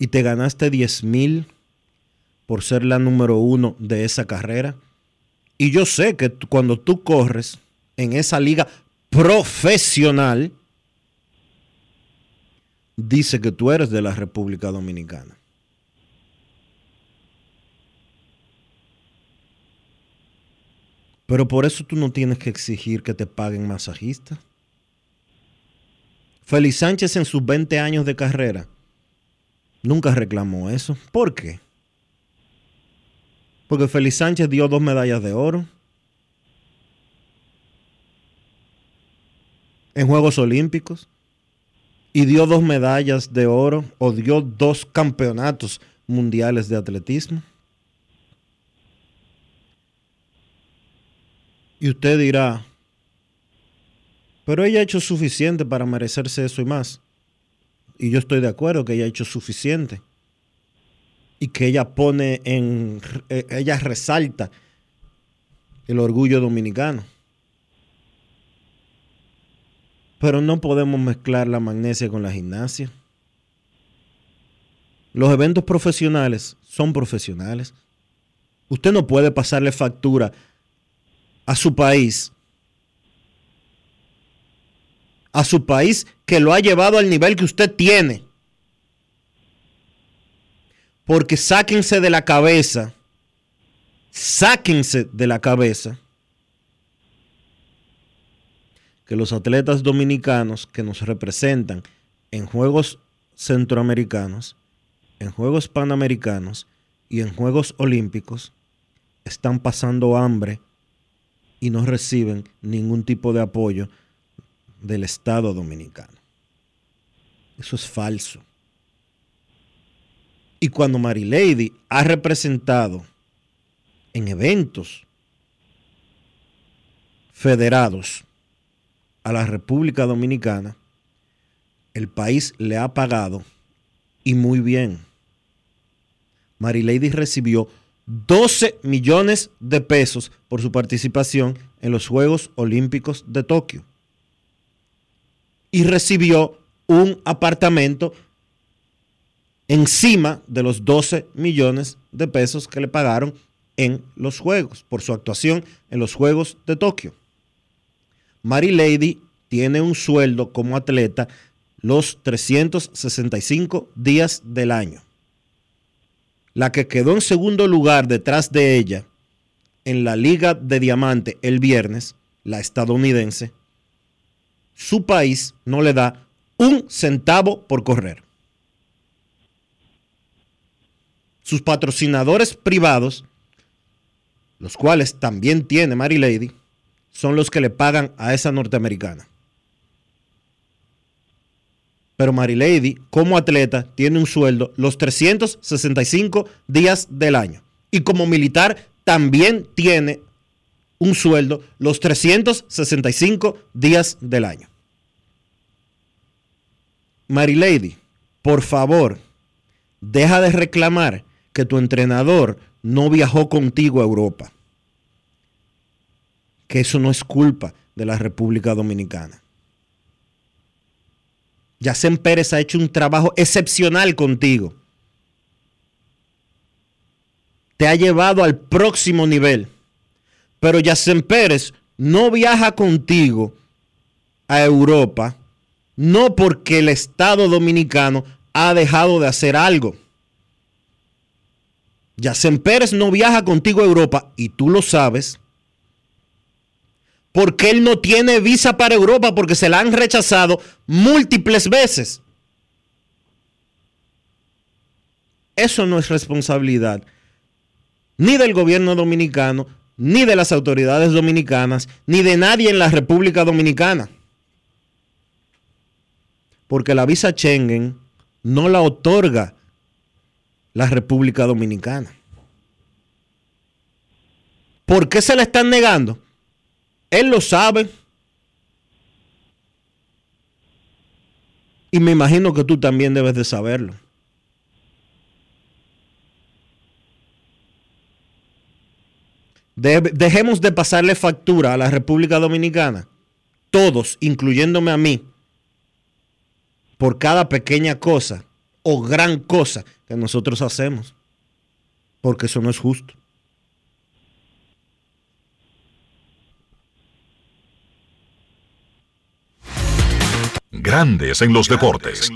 y te ganaste 10 mil por ser la número uno de esa carrera. Y yo sé que cuando tú corres en esa liga profesional, dice que tú eres de la República Dominicana. Pero por eso tú no tienes que exigir que te paguen masajistas. Félix Sánchez en sus 20 años de carrera nunca reclamó eso. ¿Por qué? Porque Félix Sánchez dio dos medallas de oro en Juegos Olímpicos y dio dos medallas de oro o dio dos campeonatos mundiales de atletismo. Y usted dirá, pero ella ha hecho suficiente para merecerse eso y más. Y yo estoy de acuerdo que ella ha hecho suficiente. Y que ella pone en, eh, ella resalta el orgullo dominicano. Pero no podemos mezclar la magnesia con la gimnasia. Los eventos profesionales son profesionales. Usted no puede pasarle factura a su país, a su país que lo ha llevado al nivel que usted tiene. Porque sáquense de la cabeza, sáquense de la cabeza que los atletas dominicanos que nos representan en Juegos Centroamericanos, en Juegos Panamericanos y en Juegos Olímpicos están pasando hambre y no reciben ningún tipo de apoyo del Estado dominicano. Eso es falso. Y cuando Lady ha representado en eventos federados a la República Dominicana, el país le ha pagado y muy bien. Lady recibió 12 millones de pesos por su participación en los Juegos Olímpicos de Tokio. Y recibió un apartamento encima de los 12 millones de pesos que le pagaron en los Juegos, por su actuación en los Juegos de Tokio. Mary Lady tiene un sueldo como atleta los 365 días del año la que quedó en segundo lugar detrás de ella en la Liga de Diamante el viernes, la estadounidense, su país no le da un centavo por correr. Sus patrocinadores privados, los cuales también tiene Mary Lady, son los que le pagan a esa norteamericana. Pero Lady, como atleta, tiene un sueldo los 365 días del año. Y como militar, también tiene un sueldo los 365 días del año. Lady, por favor, deja de reclamar que tu entrenador no viajó contigo a Europa. Que eso no es culpa de la República Dominicana. Yacen Pérez ha hecho un trabajo excepcional contigo. Te ha llevado al próximo nivel. Pero Yacen Pérez no viaja contigo a Europa, no porque el Estado dominicano ha dejado de hacer algo. Yacen Pérez no viaja contigo a Europa y tú lo sabes porque él no tiene visa para Europa porque se la han rechazado múltiples veces. Eso no es responsabilidad ni del gobierno dominicano, ni de las autoridades dominicanas, ni de nadie en la República Dominicana. Porque la visa Schengen no la otorga la República Dominicana. ¿Por qué se la están negando? Él lo sabe. Y me imagino que tú también debes de saberlo. Dejemos de pasarle factura a la República Dominicana, todos, incluyéndome a mí, por cada pequeña cosa o gran cosa que nosotros hacemos, porque eso no es justo. Grandes en los deportes.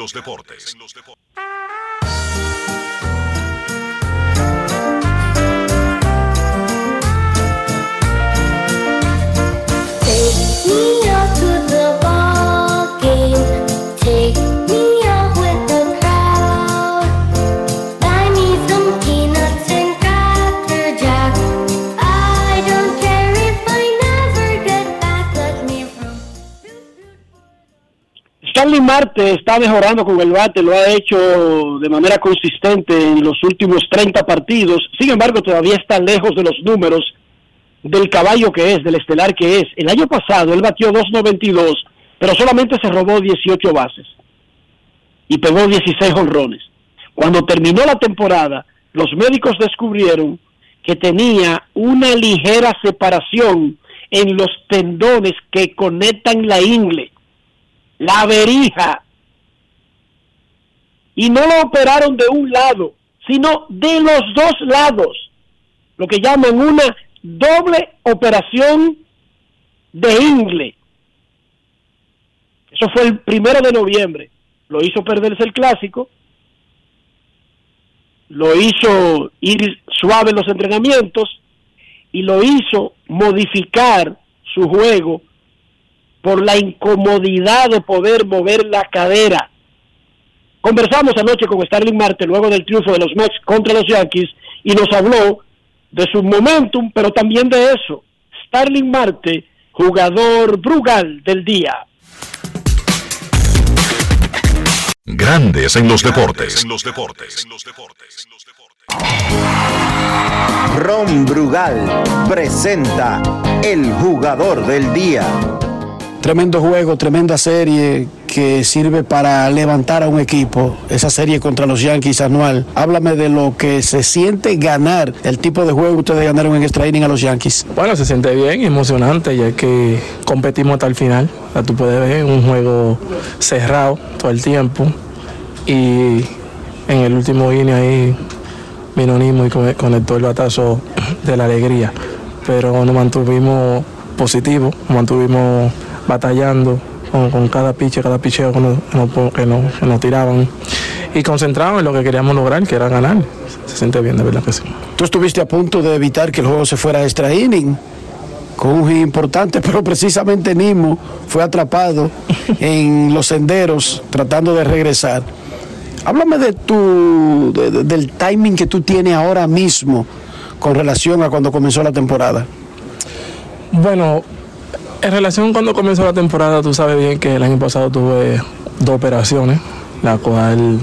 Marte está mejorando con el bate, lo ha hecho de manera consistente en los últimos 30 partidos. Sin embargo, todavía está lejos de los números del caballo que es, del estelar que es. El año pasado él batió 2.92, pero solamente se robó 18 bases y pegó 16 honrones. Cuando terminó la temporada, los médicos descubrieron que tenía una ligera separación en los tendones que conectan la ingle, la verija. Y no lo operaron de un lado, sino de los dos lados. Lo que llaman una doble operación de ingle. Eso fue el primero de noviembre. Lo hizo perderse el clásico lo hizo ir suave en los entrenamientos y lo hizo modificar su juego por la incomodidad de poder mover la cadera. Conversamos anoche con Starling Marte luego del triunfo de los Mets contra los Yankees y nos habló de su momentum, pero también de eso. Starling Marte, jugador Brugal del día. Grandes en los deportes. En los deportes. Ron Brugal presenta el jugador del día. Tremendo juego, tremenda serie que sirve para levantar a un equipo. Esa serie contra los Yankees anual. Háblame de lo que se siente ganar, el tipo de juego que ustedes ganaron en extra inning a los Yankees. Bueno, se siente bien, emocionante, ya que competimos hasta el final. Ya tú puedes ver un juego cerrado todo el tiempo. Y en el último inning ahí vino Nimo y conectó el batazo de la alegría. Pero nos mantuvimos positivos, mantuvimos batallando con, cada piche, cada picheo que nos, tiraban y concentrados en lo que queríamos lograr, que era ganar. Se siente bien, de verdad que sí. Tú estuviste a punto de evitar que el juego se fuera a extra inning con un hit importante, pero precisamente Nimo fue atrapado en los senderos tratando de regresar. Háblame de tu, del timing que tú tienes ahora mismo con relación a cuando comenzó la temporada. Bueno, en relación cuando comenzó la temporada, tú sabes bien que el año pasado tuve dos operaciones, las cuales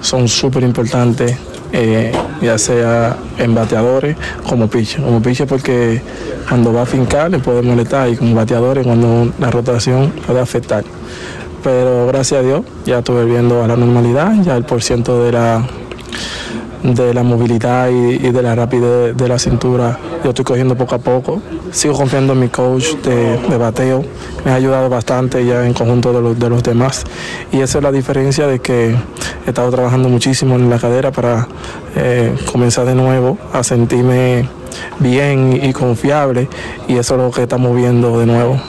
son súper importantes, eh, ya sea en bateadores como pitcher. Como pitcher porque cuando va a fincar le puede molestar y como bateadores cuando la rotación puede afectar pero gracias a Dios ya estuve viendo a la normalidad, ya el porciento de la de la movilidad y, de la rapidez de, la cintura yo estoy cogiendo poco a poco. Sigo confiando en mi coach de, bateo, me ha ayudado bastante ya en conjunto de los, de los demás. Y esa es la diferencia de que he estado trabajando muchísimo en la cadera para eh, comenzar de nuevo a sentirme bien y confiable y eso es lo que estamos viendo de nuevo.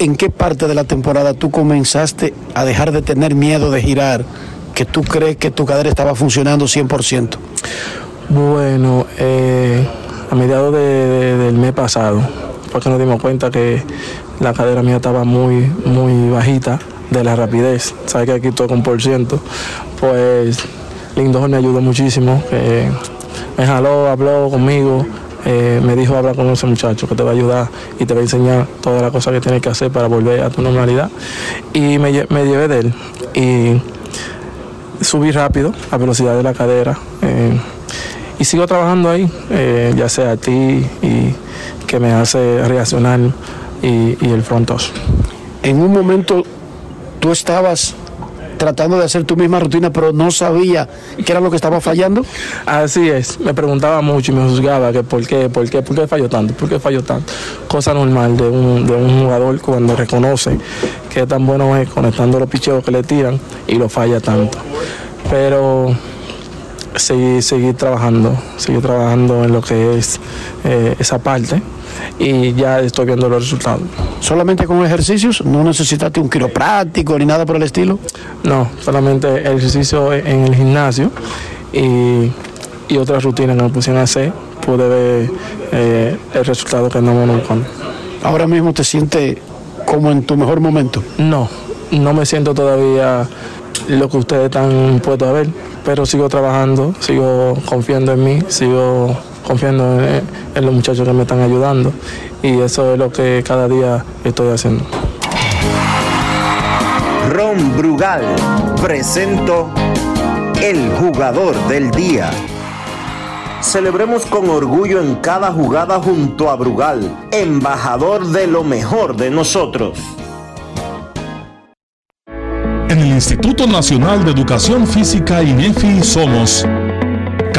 ¿En qué parte de la temporada tú comenzaste a dejar de tener miedo de girar? Que tú crees que tu cadera estaba funcionando 100%. Bueno, eh, a mediados del mes pasado, porque nos dimos cuenta que la cadera mía estaba muy, muy bajita de la rapidez. Sabes que aquí todo con por ciento. Pues Lindor me ayudó muchísimo. me jaló, habló conmigo eh, me dijo habla con ese muchacho que te va a ayudar y te va a enseñar todas las cosas que tienes que hacer para volver a tu normalidad. Y me, llevé de él y subí rápido la velocidad de la cadera. Eh, y sigo trabajando ahí, eh, ya sea a ti y que me hace reaccionar y, y el frontos. En un momento tú estabas tratando de hacer tu misma rutina, pero no sabía qué era lo que estaba fallando? Así es, me preguntaba mucho y me juzgaba que por qué, por qué, por qué falló tanto, por qué falló tanto. Cosa normal de un, de un jugador cuando reconoce que tan bueno es conectando los picheos que le tiran y lo falla tanto. Pero seguir, seguir trabajando, seguir trabajando en lo que es eh, esa parte y ya estoy viendo los resultados. ¿Solamente con ejercicios? ¿No necesitaste un quiropráctico ni nada por el estilo? No, solamente ejercicio en el gimnasio y, y otras rutinas que me pusieron a hacer. Pude ver eh, el resultado que andamos buscando. ¿Ahora mismo te sientes como en tu mejor momento? No, no me siento todavía lo que ustedes están puestos a ver, pero sigo trabajando, sigo confiando en mí, sigo confiando en, los muchachos que me están ayudando y eso es lo que cada día estoy haciendo. con Brugal, presento el jugador del día. Celebremos con orgullo en cada jugada junto a Brugal, embajador de lo mejor de nosotros. En el Instituto Nacional de Educación Física INEFI somos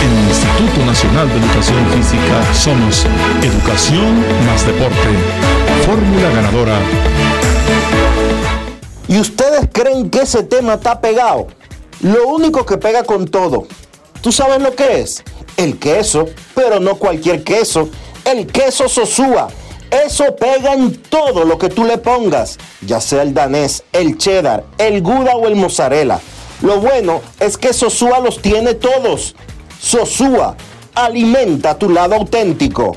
En el Instituto Nacional de Educación Física somos Educación más Deporte. Fórmula ganadora. ¿Y ustedes creen que ese tema está pegado? Lo único que pega con todo. ¿Tú sabes lo que es? El queso, pero no cualquier queso. El queso Sosúa. Eso pega en todo lo que tú le pongas, ya sea el danés, el cheddar, el gouda o el mozzarella. Lo bueno es que Sosúa los tiene todos. Sosúa, alimenta tu lado auténtico.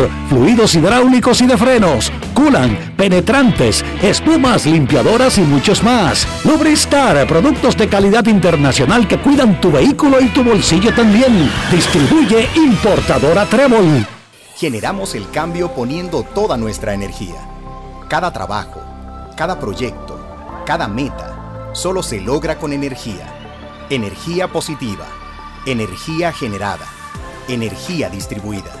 fluidos hidráulicos y de frenos, culan, penetrantes, espumas, limpiadoras y muchos más. Lubristar, productos de calidad internacional que cuidan tu vehículo y tu bolsillo también. Distribuye importadora Trébol. Generamos el cambio poniendo toda nuestra energía. Cada trabajo, cada proyecto, cada meta, solo se logra con energía. Energía positiva, energía generada, energía distribuida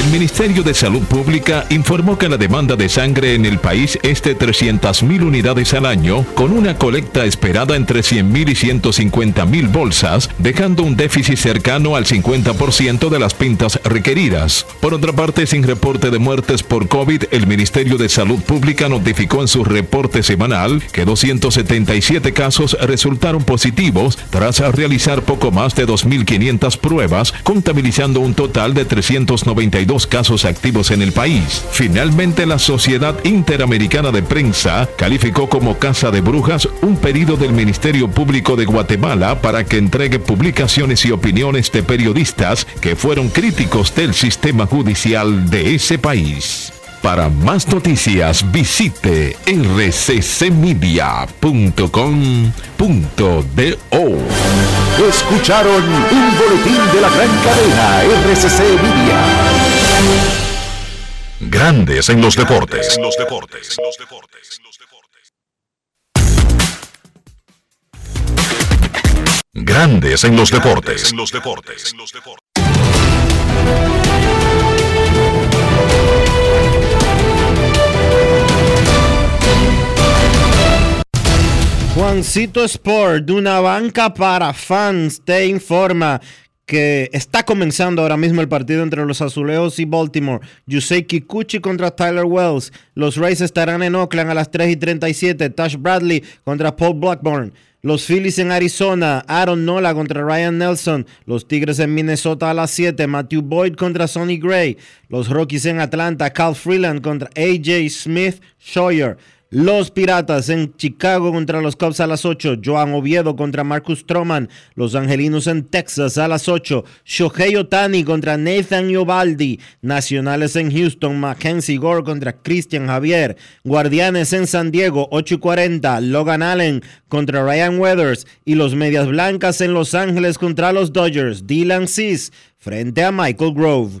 El Ministerio de Salud Pública informó que la demanda de sangre en el país es de 300.000 unidades al año, con una colecta esperada entre 100.000 y 150.000 bolsas, dejando un déficit cercano al 50% de las pintas requeridas. Por otra parte, sin reporte de muertes por COVID, el Ministerio de Salud Pública notificó en su reporte semanal que 277 casos resultaron positivos tras realizar poco más de 2.500 pruebas, contabilizando un total de 392 casos activos en el país. Finalmente, la Sociedad Interamericana de Prensa calificó como casa de brujas un pedido del Ministerio Público de Guatemala para que entregue publicaciones y opiniones de periodistas que fueron críticos del sistema judicial de ese país. Para más noticias visite rccmedia.com.do. Escucharon un boletín de la gran cadena RCC Media. Grandes en los deportes. En los deportes. Grandes en los deportes. En los deportes. Juancito Sport, de una banca para fans, te informa que está comenzando ahora mismo el partido entre los Azulejos y Baltimore. Yusei Kikuchi contra Tyler Wells. Los Rays estarán en Oakland a las 3 y 37. Tash Bradley contra Paul Blackburn. Los Phillies en Arizona, Aaron Nola contra Ryan Nelson. Los Tigres en Minnesota a las 7, Matthew Boyd contra Sonny Gray. Los Rockies en Atlanta, Cal Freeland contra AJ Smith Scheuer. Los Piratas en Chicago contra los Cubs a las 8. Joan Oviedo contra Marcus Stroman. Los Angelinos en Texas a las 8. Shohei Otani contra Nathan Iovaldi. Nacionales en Houston. Mackenzie Gore contra Christian Javier. Guardianes en San Diego 8 y 40. Logan Allen contra Ryan Weathers. Y los Medias Blancas en Los Ángeles contra los Dodgers. Dylan Cease frente a Michael Grove.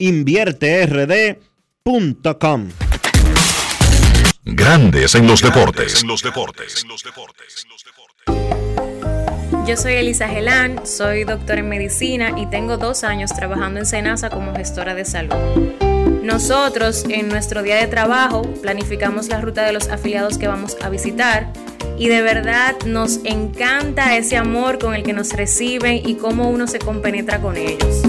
invierterd.com. Grandes en los deportes. Yo soy Elisa Gelán, soy doctora en medicina y tengo dos años trabajando en Senasa como gestora de salud. Nosotros en nuestro día de trabajo planificamos la ruta de los afiliados que vamos a visitar y de verdad nos encanta ese amor con el que nos reciben y cómo uno se compenetra con ellos.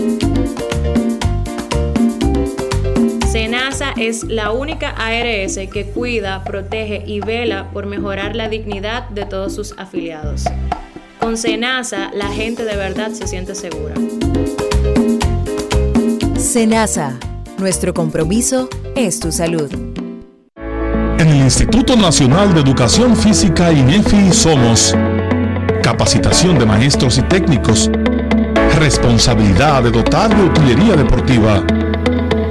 Senasa es la única ARS que cuida, protege y vela por mejorar la dignidad de todos sus afiliados. Con Senasa, la gente de verdad se siente segura. Senasa, nuestro compromiso es tu salud. En el Instituto Nacional de Educación Física INEFI somos capacitación de maestros y técnicos, responsabilidad de dotar de utilería deportiva,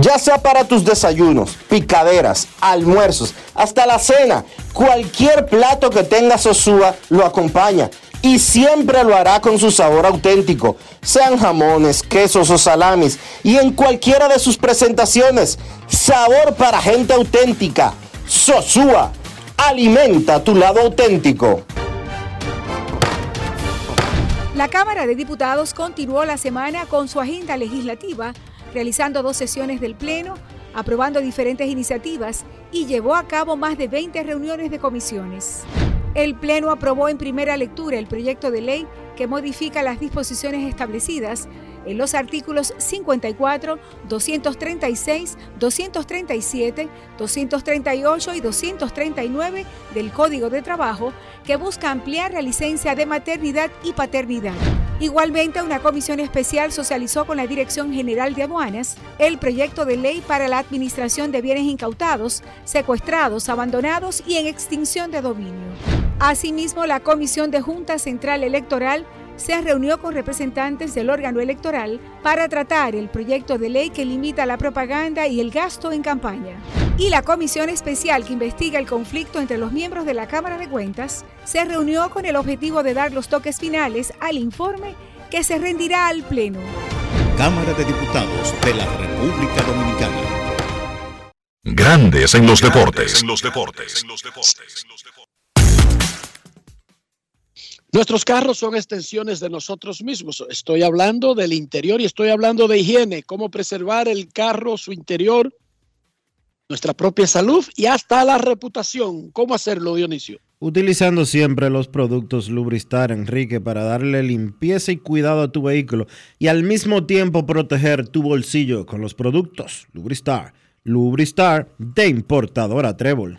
ya sea para tus desayunos, picaderas, almuerzos, hasta la cena, cualquier plato que tenga Sosúa lo acompaña y siempre lo hará con su sabor auténtico, sean jamones, quesos o salamis y en cualquiera de sus presentaciones. Sabor para gente auténtica. Sosúa, alimenta tu lado auténtico. La Cámara de Diputados continuó la semana con su agenda legislativa realizando dos sesiones del Pleno, aprobando diferentes iniciativas y llevó a cabo más de 20 reuniones de comisiones. El Pleno aprobó en primera lectura el proyecto de ley que modifica las disposiciones establecidas en los artículos 54, 236, 237, 238 y 239 del Código de Trabajo que busca ampliar la licencia de maternidad y paternidad. Igualmente, una comisión especial socializó con la Dirección General de Aduanas el proyecto de ley para la administración de bienes incautados, secuestrados, abandonados y en extinción de dominio. Asimismo, la Comisión de Junta Central Electoral se reunió con representantes del órgano electoral para tratar el proyecto de ley que limita la propaganda y el gasto en campaña. Y la comisión especial que investiga el conflicto entre los miembros de la Cámara de Cuentas se reunió con el objetivo de dar los toques finales al informe que se rendirá al Pleno. Cámara de Diputados de la República Dominicana. Grandes en los deportes. En los deportes. Nuestros carros son extensiones de nosotros mismos. Estoy hablando del interior y estoy hablando de higiene, cómo preservar el carro, su interior, nuestra propia salud y hasta la reputación. ¿Cómo hacerlo, Dionisio? Utilizando siempre los productos Lubristar, Enrique, para darle limpieza y cuidado a tu vehículo y al mismo tiempo proteger tu bolsillo con los productos Lubristar. Lubristar de importadora Trébol.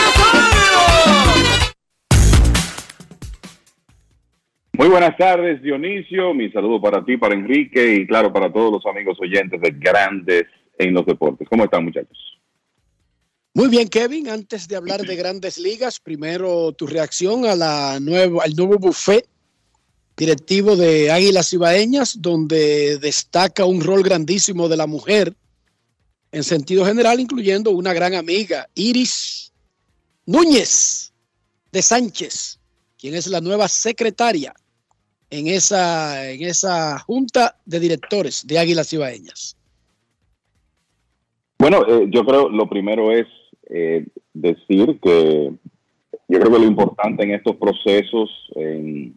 Muy buenas tardes, Dionisio. Mi saludo para ti, para Enrique y claro, para todos los amigos oyentes de Grandes en los Deportes. ¿Cómo están, muchachos? Muy bien, Kevin. Antes de hablar de grandes ligas, primero tu reacción a la nueva, al nuevo buffet directivo de Águilas Ibaeñas, donde destaca un rol grandísimo de la mujer en sentido general, incluyendo una gran amiga, Iris Núñez de Sánchez, quien es la nueva secretaria en esa, en esa junta de directores de Águilas Ibaeñas. Bueno, eh, yo creo lo primero es eh, decir que yo creo que lo importante en estos procesos, en,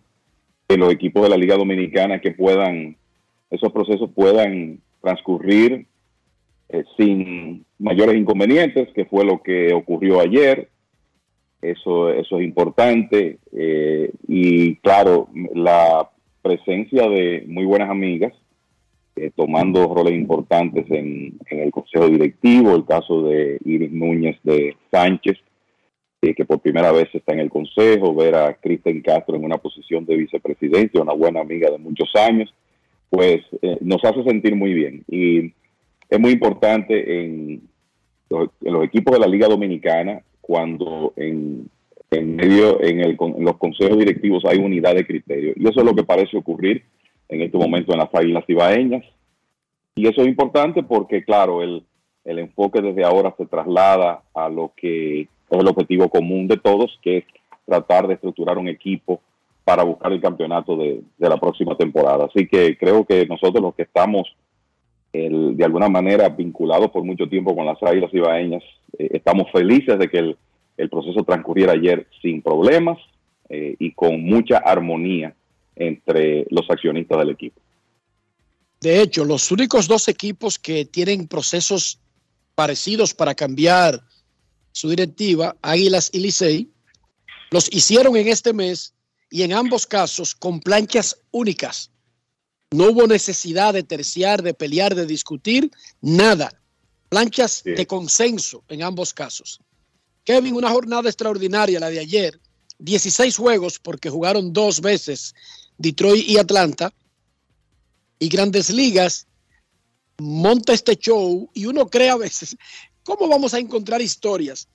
los equipos de la Liga Dominicana que puedan, esos procesos puedan transcurrir eh, sin mayores inconvenientes, que fue lo que ocurrió ayer. Eso, eso es importante. Eh, y claro, la presencia de muy buenas amigas, eh, tomando roles importantes en, el consejo directivo, el caso de Iris Núñez de Sánchez, que por primera vez está en el Consejo, ver a Kristen Castro en una posición de vicepresidencia, una buena amiga de muchos años, pues eh, nos hace sentir muy bien. Y es muy importante en los equipos de la Liga Dominicana cuando en, en medio, en, el, en los consejos directivos hay unidad de criterio. Y eso es lo que parece ocurrir en este momento en las águilas ibaeñas. Y eso es importante porque, claro, el, el enfoque desde ahora se traslada a lo que es el objetivo común de todos, que es tratar de estructurar un equipo para buscar el campeonato de, de la próxima temporada. Así que creo que nosotros los que estamos de alguna manera vinculados por mucho tiempo con las Águilas Ibaeñas, eh, estamos felices de que el, el, proceso transcurriera ayer sin problemas eh, y con mucha armonía entre los accionistas del equipo. De hecho, los únicos dos equipos que tienen procesos parecidos para cambiar su directiva, Águilas y Licey, los hicieron en este mes y en ambos casos con planchas únicas. No hubo necesidad de terciar, de pelear, de discutir, nada. Planchas sí. de consenso en ambos casos. Kevin, una jornada extraordinaria la de ayer. 16 juegos porque jugaron dos veces Detroit y Atlanta. Y Grandes Ligas monta este show y uno cree a veces, ¿cómo vamos a encontrar historias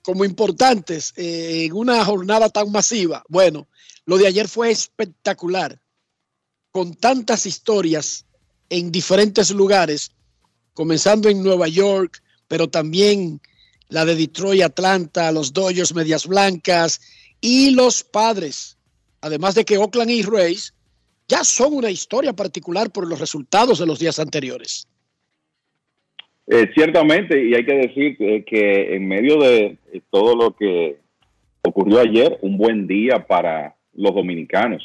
como importantes eh, en una jornada tan masiva? Bueno, lo de ayer fue espectacular, con tantas historias en diferentes lugares, comenzando en Nueva York, pero también la de Detroit, Atlanta, los Dodgers, Medias Blancas y los Padres. Además de que Oakland y Rays ya son una historia particular por los resultados de los días anteriores. Eh, ciertamente, y hay que decir que, que, en medio de todo lo que ocurrió ayer, un buen día para los dominicanos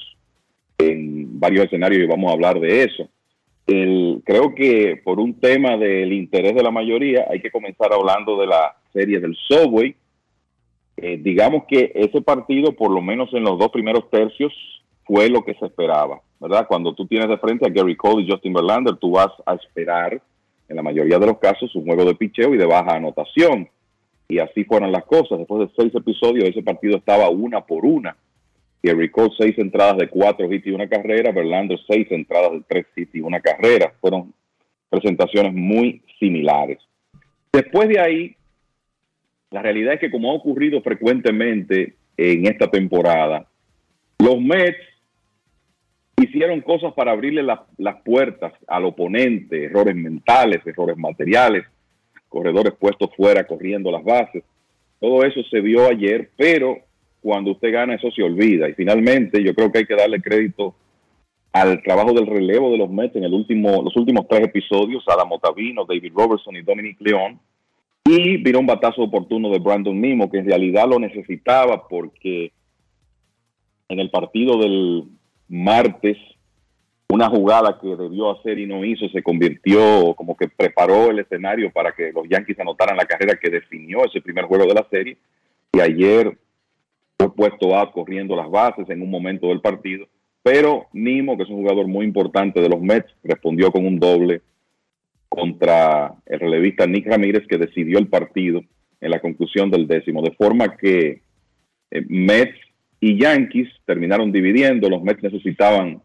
en varios escenarios y vamos a hablar de eso. Creo que por un tema del interés de la mayoría hay que comenzar hablando de la serie del Subway. Eh, digamos que ese partido, por lo menos en los dos primeros tercios, fue lo que se esperaba, ¿verdad? Cuando tú tienes de frente a Gary Cole y Justin Verlander, tú vas a esperar en la mayoría de los casos, un juego de picheo y de baja anotación. Y así fueron las cosas. Después de seis episodios, ese partido estaba una por una. Gary Cole, seis entradas de cuatro hits y una carrera. Verlander, seis entradas de tres hits y una carrera. Fueron presentaciones muy similares. Después de ahí, la realidad es que como ha ocurrido frecuentemente en esta temporada, los Mets hicieron cosas para abrirle la, las puertas al oponente, errores mentales, errores materiales, corredores puestos fuera corriendo las bases. Todo eso se vio ayer, pero cuando usted gana eso se olvida. Y finalmente yo creo que hay que darle crédito al trabajo del relevo de los Mets en el último, los últimos tres episodios, Adam Otavino, David Robertson y Dominic León. Y vino un batazo oportuno de Brandon Nimo, que en realidad lo necesitaba porque en el partido del martes, una jugada que debió hacer y no hizo, se convirtió como que preparó el escenario para que los Yankees anotaran la carrera que definió ese primer juego de la serie. Y ayer fue puesto a corriendo las bases en un momento del partido. Pero Nimo, que es un jugador muy importante de los Mets, respondió con un doble contra el relevista Nick Ramírez, que decidió el partido en la conclusión del décimo. De forma que eh, Mets y Yankees terminaron dividiendo. Los Mets necesitaban,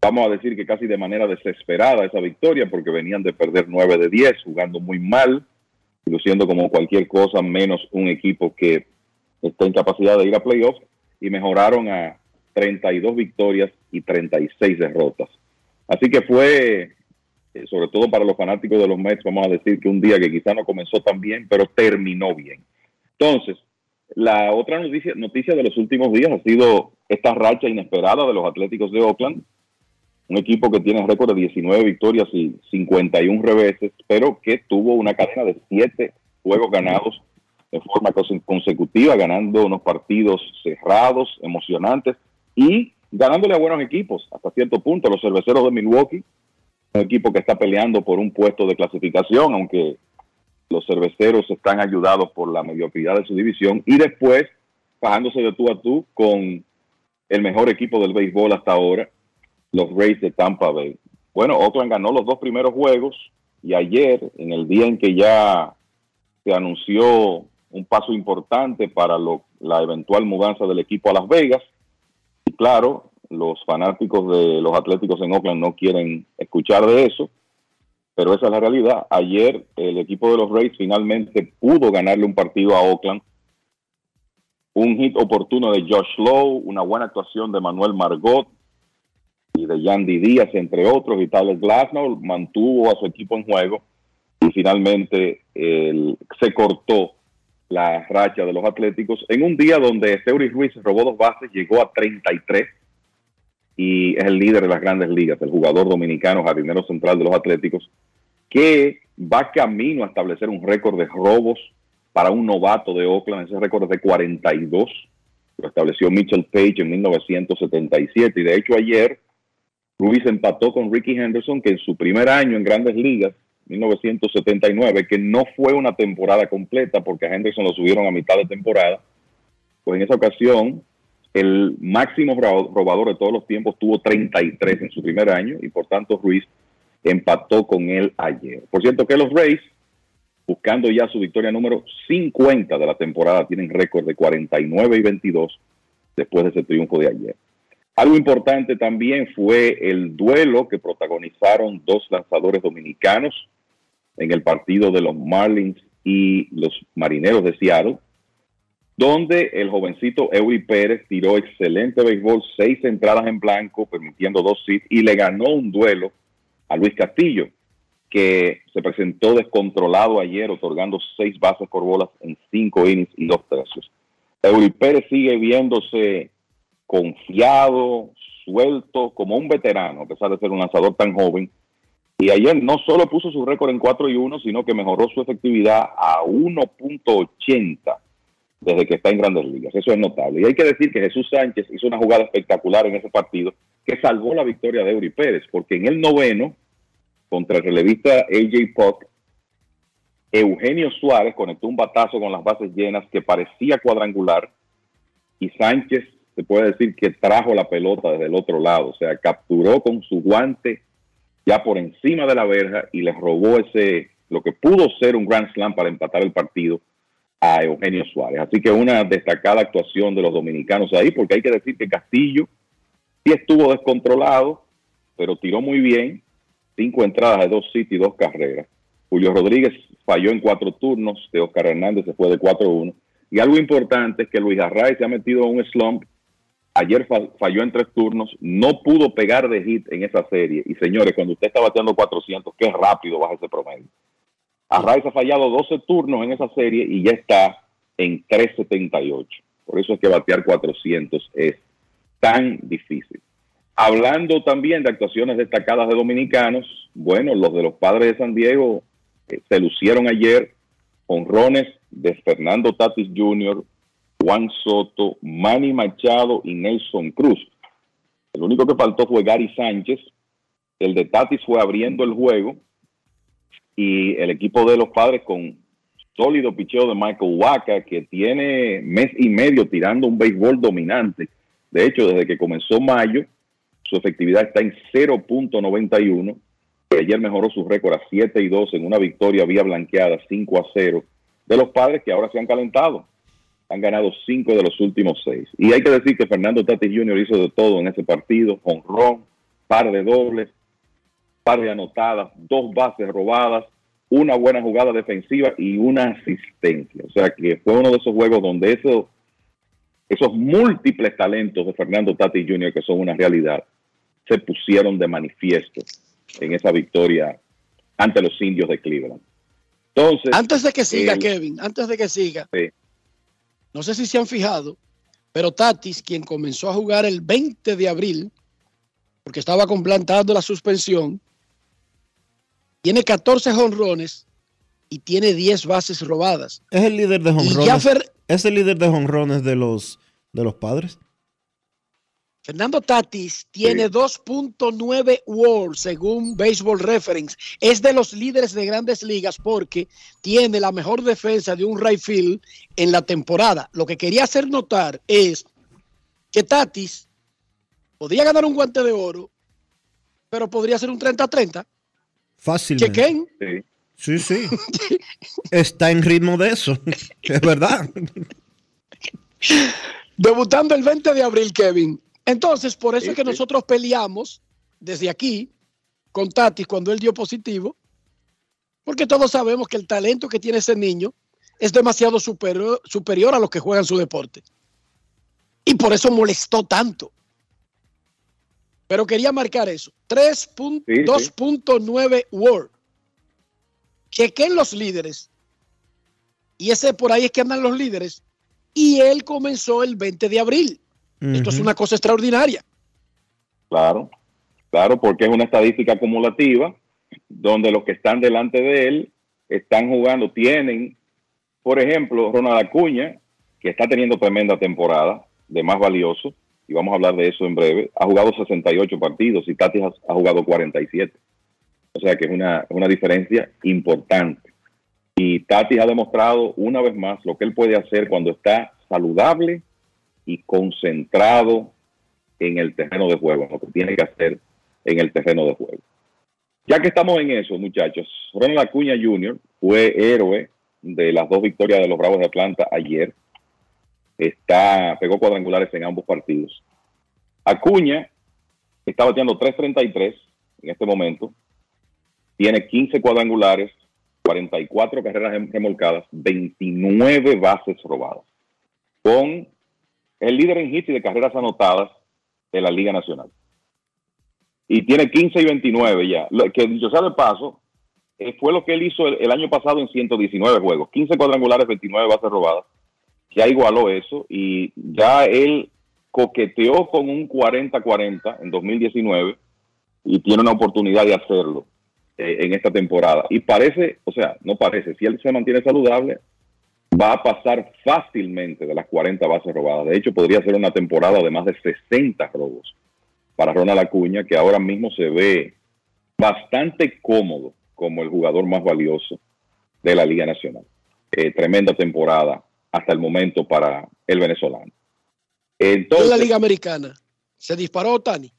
vamos a decir que casi de manera desesperada esa victoria porque venían de perder 9 de 10, jugando muy mal, luciendo como cualquier cosa menos un equipo que está en capacidad de ir a playoffs y mejoraron a 32 victorias y 36 derrotas. Así que fue, eh, sobre todo para los fanáticos de los Mets, vamos a decir que un día que quizá no comenzó tan bien, pero terminó bien. Entonces, la otra noticia, noticia de los últimos días ha sido esta racha inesperada de los Atléticos de Oakland, un equipo que tiene récord de 19 victorias y 51 reveses, pero que tuvo una cadena de 7 juegos ganados de forma consecutiva, ganando unos partidos cerrados, emocionantes y ganándole a buenos equipos hasta cierto punto. Los cerveceros de Milwaukee, un equipo que está peleando por un puesto de clasificación, aunque los cerveceros están ayudados por la mediocridad de su división y después bajándose de tú a tú con el mejor equipo del béisbol hasta ahora, los Rays de Tampa Bay. Bueno, Oakland ganó los dos primeros juegos y ayer, en el día en que ya se anunció un paso importante para la eventual mudanza del equipo a Las Vegas, y claro, los fanáticos de los Atléticos en Oakland no quieren escuchar de eso, pero esa es la realidad. Ayer el equipo de los Rays finalmente pudo ganarle un partido a Oakland. Un hit oportuno de Josh Lowe, una buena actuación de Manuel Margot y de Yandy Díaz, entre otros, y Tyler Glasnow mantuvo a su equipo en juego y finalmente se cortó la racha de los Atléticos en un día donde Seury Ruiz robó dos bases, llegó a 33 y es el líder de las grandes ligas, el jugador dominicano, jardinero central de los Atléticos, que va camino a establecer un récord de robos para un novato de Oakland. Ese récord es de 42. Lo estableció Mitchell Page en 1977. Y de hecho ayer Ruiz empató con Ricky Henderson, que en su primer año en grandes ligas, 1979, que no fue una temporada completa porque a Henderson lo subieron a mitad de temporada, pues en esa ocasión el máximo robador de todos los tiempos tuvo 33 en su primer año y por tanto Ruiz empató con él ayer. Por cierto que los Rays, buscando ya su victoria número 50 de la temporada, tienen récord de 49 y 22 después de ese triunfo de ayer. Algo importante también fue el duelo que protagonizaron dos lanzadores dominicanos en el partido de los Marlins y los Marineros de Seattle, donde el jovencito Eury Pérez tiró excelente béisbol, seis entradas en blanco, permitiendo dos hits, y le ganó un duelo a Luis Castillo, que se presentó descontrolado ayer, otorgando seis bases por bolas en cinco innings y dos tercios. Eury Pérez sigue viéndose confiado, suelto, como un veterano, a pesar de ser un lanzador tan joven. Y ayer no solo puso su récord en 4 y 1, sino que mejoró su efectividad a 1.80 desde que está en grandes ligas. Eso es notable. Y hay que decir que Jesús Sánchez hizo una jugada espectacular en ese partido que salvó la victoria de Eury Pérez, porque en el noveno, contra el relevista AJ Puck, Eugenio Suárez conectó un batazo con las bases llenas que parecía cuadrangular y Sánchez se puede decir que trajo la pelota desde el otro lado, o sea, capturó con su guante ya por encima de la verja y le robó ese, lo que pudo ser un Grand Slam para empatar el partido a Eugenio Suárez. Así que una destacada actuación de los dominicanos ahí, porque hay que decir que Castillo sí estuvo descontrolado, pero tiró muy bien, cinco entradas de dos hits y dos carreras. Julio Rodríguez falló en cuatro turnos, de Oscar Hernández se fue de 4-1. Y algo importante es que Luis Arraez se ha metido en un slump. Ayer falló en tres turnos, no pudo pegar de hit en esa serie. Y señores, cuando usted está bateando 400, qué rápido baja ese promedio. Arraez ha fallado 12 turnos en esa serie y ya está en 378. Por eso es que batear 400 es tan difícil. Hablando también de actuaciones destacadas de dominicanos, bueno, los de los padres de San Diego eh, se lucieron ayer honrones de Fernando Tatis Jr., Juan Soto, Manny Machado y Nelson Cruz. El único que faltó fue Gary Sánchez. El de Tatis fue abriendo el juego y el equipo de los padres con sólido picheo de Michael Waka, que tiene mes y medio tirando un béisbol dominante. De hecho, desde que comenzó mayo, su efectividad está en 0.91. Ayer mejoró su récord a 7 y 2 en una victoria vía blanqueada 5 a 0 de los padres que ahora se han calentado. Han ganado 5 de los últimos 6. Y hay que decir que Fernando Tatis Jr. hizo de todo en ese partido, con ron, par de dobles, par de anotadas, dos bases robadas, una buena jugada defensiva y una asistencia. O sea que fue uno de esos juegos donde esos, esos múltiples talentos de Fernando Tatis Jr., que son una realidad, se pusieron de manifiesto en esa victoria ante los indios de Cleveland. Entonces, antes de que siga, el- Kevin, antes de que siga, sí, no sé si se han fijado, pero Tatis, quien comenzó a jugar el 20 de abril, porque estaba complantando la suspensión, tiene 14 jonrones y tiene 10 bases robadas. Es el líder de jonrones. Fer- Es el líder de jonrones de los, de los padres. Fernando Tatis tiene 2.9 WAR según Baseball Reference. Es de los líderes de grandes ligas porque tiene la mejor defensa de un right field en la temporada. Lo que quería hacer notar es que Tatis podría ganar un guante de oro, pero podría ser un 30-30. Fácilmente. Chequen. Sí, sí. Está en ritmo de eso. Es verdad. Debutando el 20 de abril, Kevin. Entonces, por eso es que nosotros peleamos desde aquí con Tatis cuando él dio positivo, porque todos sabemos que el talento que tiene ese niño es demasiado superior, superior a los que juegan su deporte. Y por eso molestó tanto. Pero quería marcar eso. 3.2.9 Word. Chequen los líderes. Y ese por ahí es que andan los líderes. Y él comenzó el 20 de abril. Esto es una cosa extraordinaria. Claro, claro, porque es una estadística acumulativa donde los que están delante de él están jugando, tienen, por ejemplo, Ronald Acuña, que está teniendo tremenda temporada de más valioso, y vamos a hablar de eso en breve, ha jugado 68 partidos y Tatis ha, ha jugado 47. O sea que es una, una diferencia importante. Y Tatis ha demostrado una vez más lo que él puede hacer cuando está saludable concentrado en el terreno de juego, lo que tiene que hacer en el terreno de juego. Ya que estamos en eso, muchachos, Ronald Acuña Jr. fue héroe de las dos victorias de los Bravos de Atlanta ayer. Está, pegó cuadrangulares en ambos partidos. Acuña está bateando 3.33 en este momento. Tiene 15 cuadrangulares, 44 carreras rem- remolcadas, 29 bases robadas. Con el líder en hits y de carreras anotadas de la Liga Nacional. Y tiene 15 y 29 ya. Lo que dicho sea de paso, eh, fue lo que él hizo el, año pasado en 119 juegos. 15 cuadrangulares, 29 bases robadas. Ya igualó eso y ya él coqueteó con un 40-40 en 2019 y tiene una oportunidad de hacerlo eh, en esta temporada. Y parece, o sea, no parece, si él se mantiene saludable, va a pasar fácilmente de las 40 bases robadas. De hecho, podría ser una temporada de más de 60 robos para Ronald Acuña, que ahora mismo se ve bastante cómodo como el jugador más valioso de la Liga Nacional. Eh, tremenda temporada hasta el momento para el venezolano. Entonces, en la Liga Americana se disparó Otani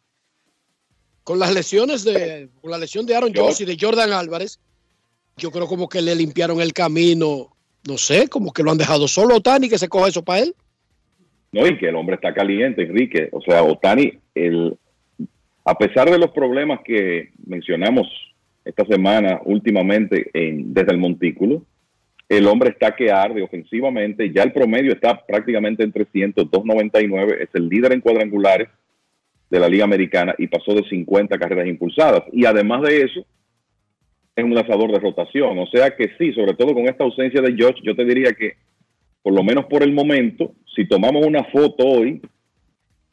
con las lesiones de con la lesión de Aaron Jones y de Jordan Álvarez. Yo creo como que le limpiaron el camino, no sé, como que lo han dejado solo Otani que se coja eso para él. No, y que el hombre está caliente, Enrique. O sea, Otani, el, a pesar de los problemas que mencionamos esta semana últimamente en, desde el montículo, el hombre está que arde ofensivamente. Ya el promedio está prácticamente en 300, 299. Es el líder en cuadrangulares de la Liga Americana y pasó de 50 carreras impulsadas. Y además de eso, es un lanzador de rotación. O sea que sí, sobre todo con esta ausencia de Josh, yo te diría que por lo menos por el momento, si tomamos una foto hoy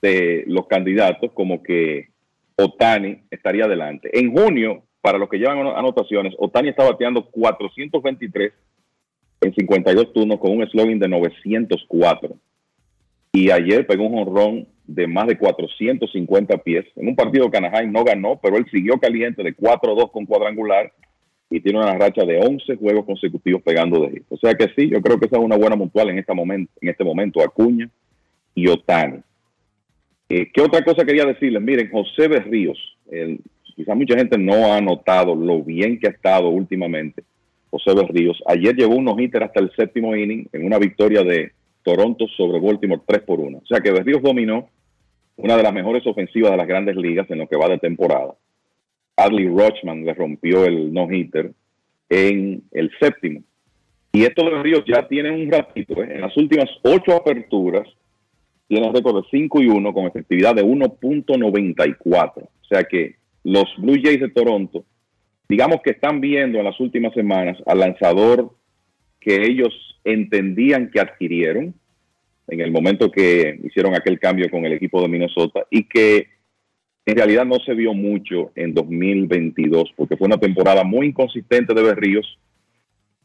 de los candidatos, como que Otani estaría adelante. En junio, para los que llevan anotaciones, Otani está bateando 423 en 52 turnos con un slogan de 904. Y ayer pegó un jonrón de más de 450 pies. En un partido que Anaheim no ganó, pero él siguió caliente de 4-2 con cuadrangular y tiene una racha de 11 juegos consecutivos pegando de ahí. O sea que sí, yo creo que esa es una buena mutual en este momento, en este momento Acuña y Otani. Eh, ¿Qué otra cosa quería decirles? Miren, José Berríos, el, quizás mucha gente no ha notado lo bien que ha estado últimamente José Berríos. Ayer llevó un no-hitter hasta el séptimo inning en una victoria de Toronto sobre Baltimore 3 por 1. O sea que Berríos dominó una de las mejores ofensivas de las grandes ligas en lo que va de temporada. Adley Rochman le rompió el no-hitter en el séptimo. Y esto de Berríos ya tiene un ratito. ¿eh? En las últimas ocho aperturas tiene récord de 5 y 1 con efectividad de 1.94. O sea que los Blue Jays de Toronto, digamos que están viendo en las últimas semanas al lanzador que ellos entendían que adquirieron en el momento que hicieron aquel cambio con el equipo de Minnesota y que en realidad no se vio mucho en 2022 porque fue una temporada muy inconsistente de Berríos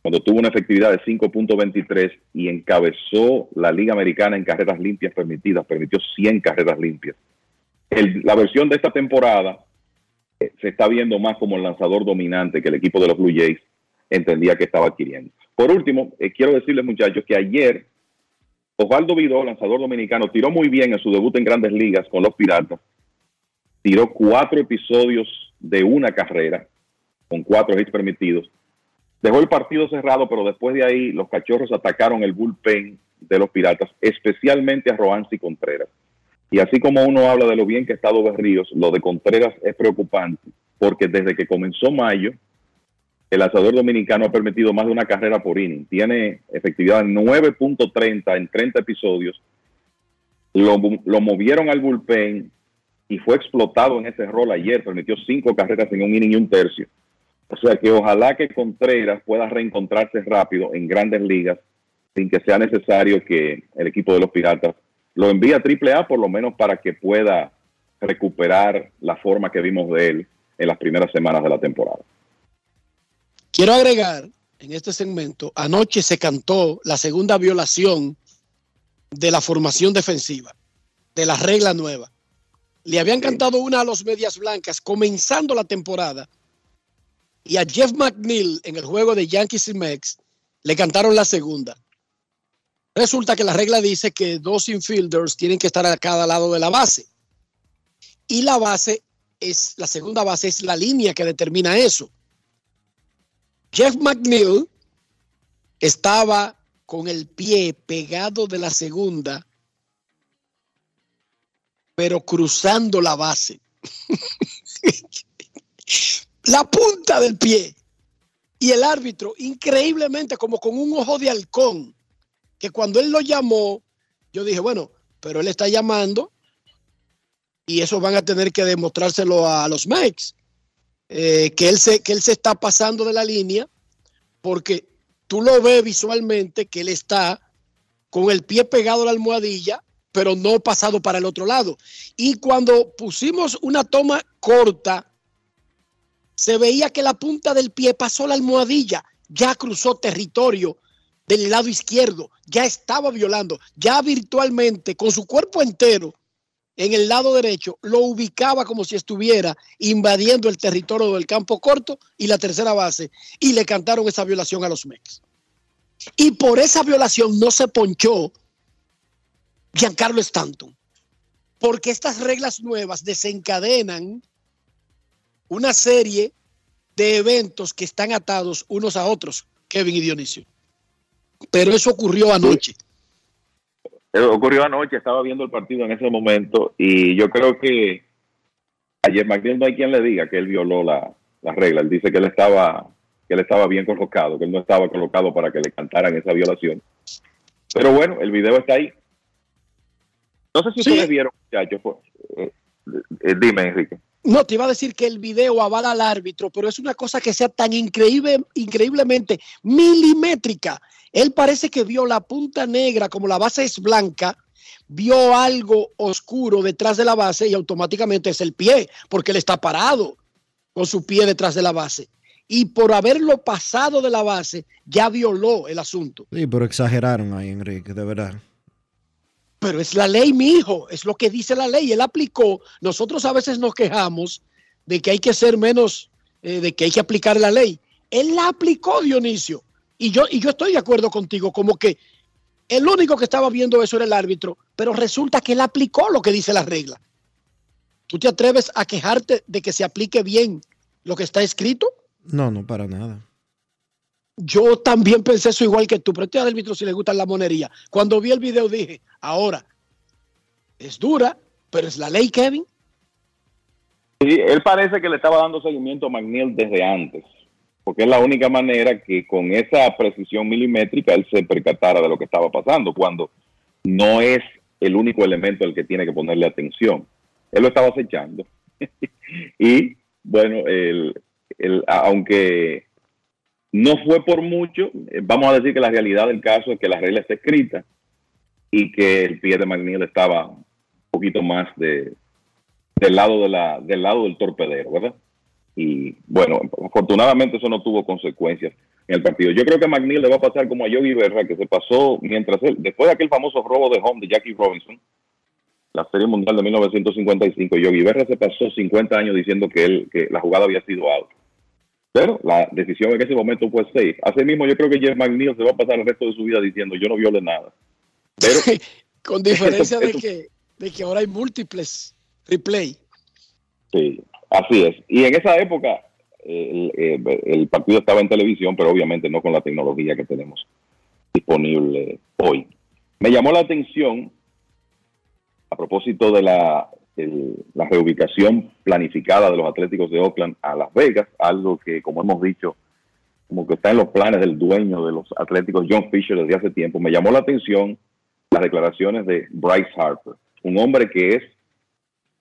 cuando tuvo una efectividad de 5.23 y encabezó la Liga Americana en carreras limpias permitidas, permitió 100 carreras limpias. la versión de esta temporada eh, se está viendo más como el lanzador dominante que el equipo de los Blue Jays entendía que estaba adquiriendo. Por último, eh, quiero decirles muchachos que ayer Osvaldo Vidó, lanzador dominicano, tiró muy bien en su debut en grandes ligas con los Piratas. Tiró cuatro episodios de una carrera con cuatro hits permitidos Dejó el partido cerrado, pero después de ahí los cachorros atacaron el bullpen de los Piratas, especialmente a Roansi Contreras. Y así como uno habla de lo bien que ha estado Berríos, lo de Contreras es preocupante, porque desde que comenzó mayo, el lanzador dominicano ha permitido más de una carrera por inning. Tiene efectividad 9.30 en 30 episodios. Lo, lo, movieron al bullpen y fue explotado en ese rol ayer. Permitió cinco carreras en un inning y un tercio. O sea que ojalá que Contreras pueda reencontrarse rápido en grandes ligas sin que sea necesario que el equipo de los Piratas lo envíe a AAA por lo menos para que pueda recuperar la forma que vimos de él en las primeras semanas de la temporada. Quiero agregar en este segmento, anoche se cantó la segunda violación de la formación defensiva, de la regla nueva. Le habían cantado una a los medias blancas comenzando la temporada y a Jeff McNeil en el juego de Yankees y Mex le cantaron la segunda. Resulta que la regla dice que dos infielders tienen que estar a cada lado de la base. Y la base es, la segunda base es la línea que determina eso. Jeff McNeil estaba con el pie pegado de la segunda, pero cruzando la base. la punta del pie. Y el árbitro, increíblemente, como con un ojo de halcón, que cuando él lo llamó, yo dije, bueno, pero él está llamando y eso van a tener que demostrárselo a los Mex, eh, que, él se, que él se está pasando de la línea, porque tú lo ves visualmente que él está con el pie pegado a la almohadilla, pero no pasado para el otro lado. Y cuando pusimos una toma corta se veía que la punta del pie pasó la almohadilla, ya cruzó territorio del lado izquierdo, ya estaba violando, ya virtualmente con su cuerpo entero en el lado derecho lo ubicaba como si estuviera invadiendo el territorio del campo corto y la tercera base y le cantaron esa violación a los Mex. Y por esa violación no se ponchó Giancarlo Stanton, porque estas reglas nuevas desencadenan una serie de eventos que están atados unos a otros, Kevin y Dionisio. Pero eso ocurrió anoche. Ocurrió anoche, estaba viendo el partido en ese momento y yo creo que ayer McNeil no hay quien le diga que él violó la, regla. Él dice que él estaba que él estaba bien colocado, que él no estaba colocado para que le cantaran esa violación. Pero bueno, el video está ahí. No sé si ustedes vieron, muchachos. Eh, eh, dime, Enrique. No, te iba a decir que el video avala al árbitro, pero es una cosa que sea tan increíble, increíblemente milimétrica. Él parece que vio la punta negra, como la base es blanca, vio algo oscuro detrás de la base y automáticamente es el pie, porque él está parado con su pie detrás de la base. Y por haberlo pasado de la base, ya violó el asunto. Sí, pero exageraron ahí, Enrique, de verdad. Pero es la ley, mi hijo, es lo que dice la ley. Él aplicó. Nosotros a veces nos quejamos de que hay que ser menos, eh, de que hay que aplicar la ley. Él la aplicó, Dionisio. Y yo, y yo estoy de acuerdo contigo, como que el único que estaba viendo eso era el árbitro, pero resulta que él aplicó lo que dice la regla. ¿Tú te atreves a quejarte de que se aplique bien lo que está escrito? No, no, para nada. Yo también pensé eso igual que tú, pero este árbitro si le gusta la monería. Cuando vi el video dije, ahora, es dura, pero es la ley, Kevin. Sí, él parece que le estaba dando seguimiento a McNeil desde antes, porque es la única manera que con esa precisión milimétrica él se percatara de lo que estaba pasando, cuando no es el único elemento al que tiene que ponerle atención. Él lo estaba acechando. y bueno, el, aunque no fue por mucho, eh, vamos a decir que la realidad del caso es que la regla está escrita y que el pie de McNeil estaba un poquito más de, del, lado de la, del lado del torpedero, ¿verdad? Y bueno, afortunadamente eso no tuvo consecuencias en el partido. Yo creo que McNeil le va a pasar como a Yogi Berra, que se pasó mientras él, después de aquel famoso robo de home de Jackie Robinson, la Serie Mundial de 1955, Yogi Berra se pasó 50 años diciendo que, él, que la jugada había sido out. Pero la decisión en ese momento fue safe. Así mismo, yo creo que Jeff McNeil se va a pasar el resto de su vida diciendo yo no viole nada. Pero, Con diferencia de, que, de que ahora hay múltiples replay. Sí, así es. Y en esa época el, el, partido estaba en televisión, pero obviamente no con la tecnología que tenemos disponible hoy. Me llamó la atención, a propósito de la la reubicación planificada de los Atléticos de Oakland a Las Vegas, algo que, como hemos dicho, como que está en los planes del dueño de los Atléticos, John Fisher, desde hace tiempo. Me llamó la atención las declaraciones de Bryce Harper, un hombre que es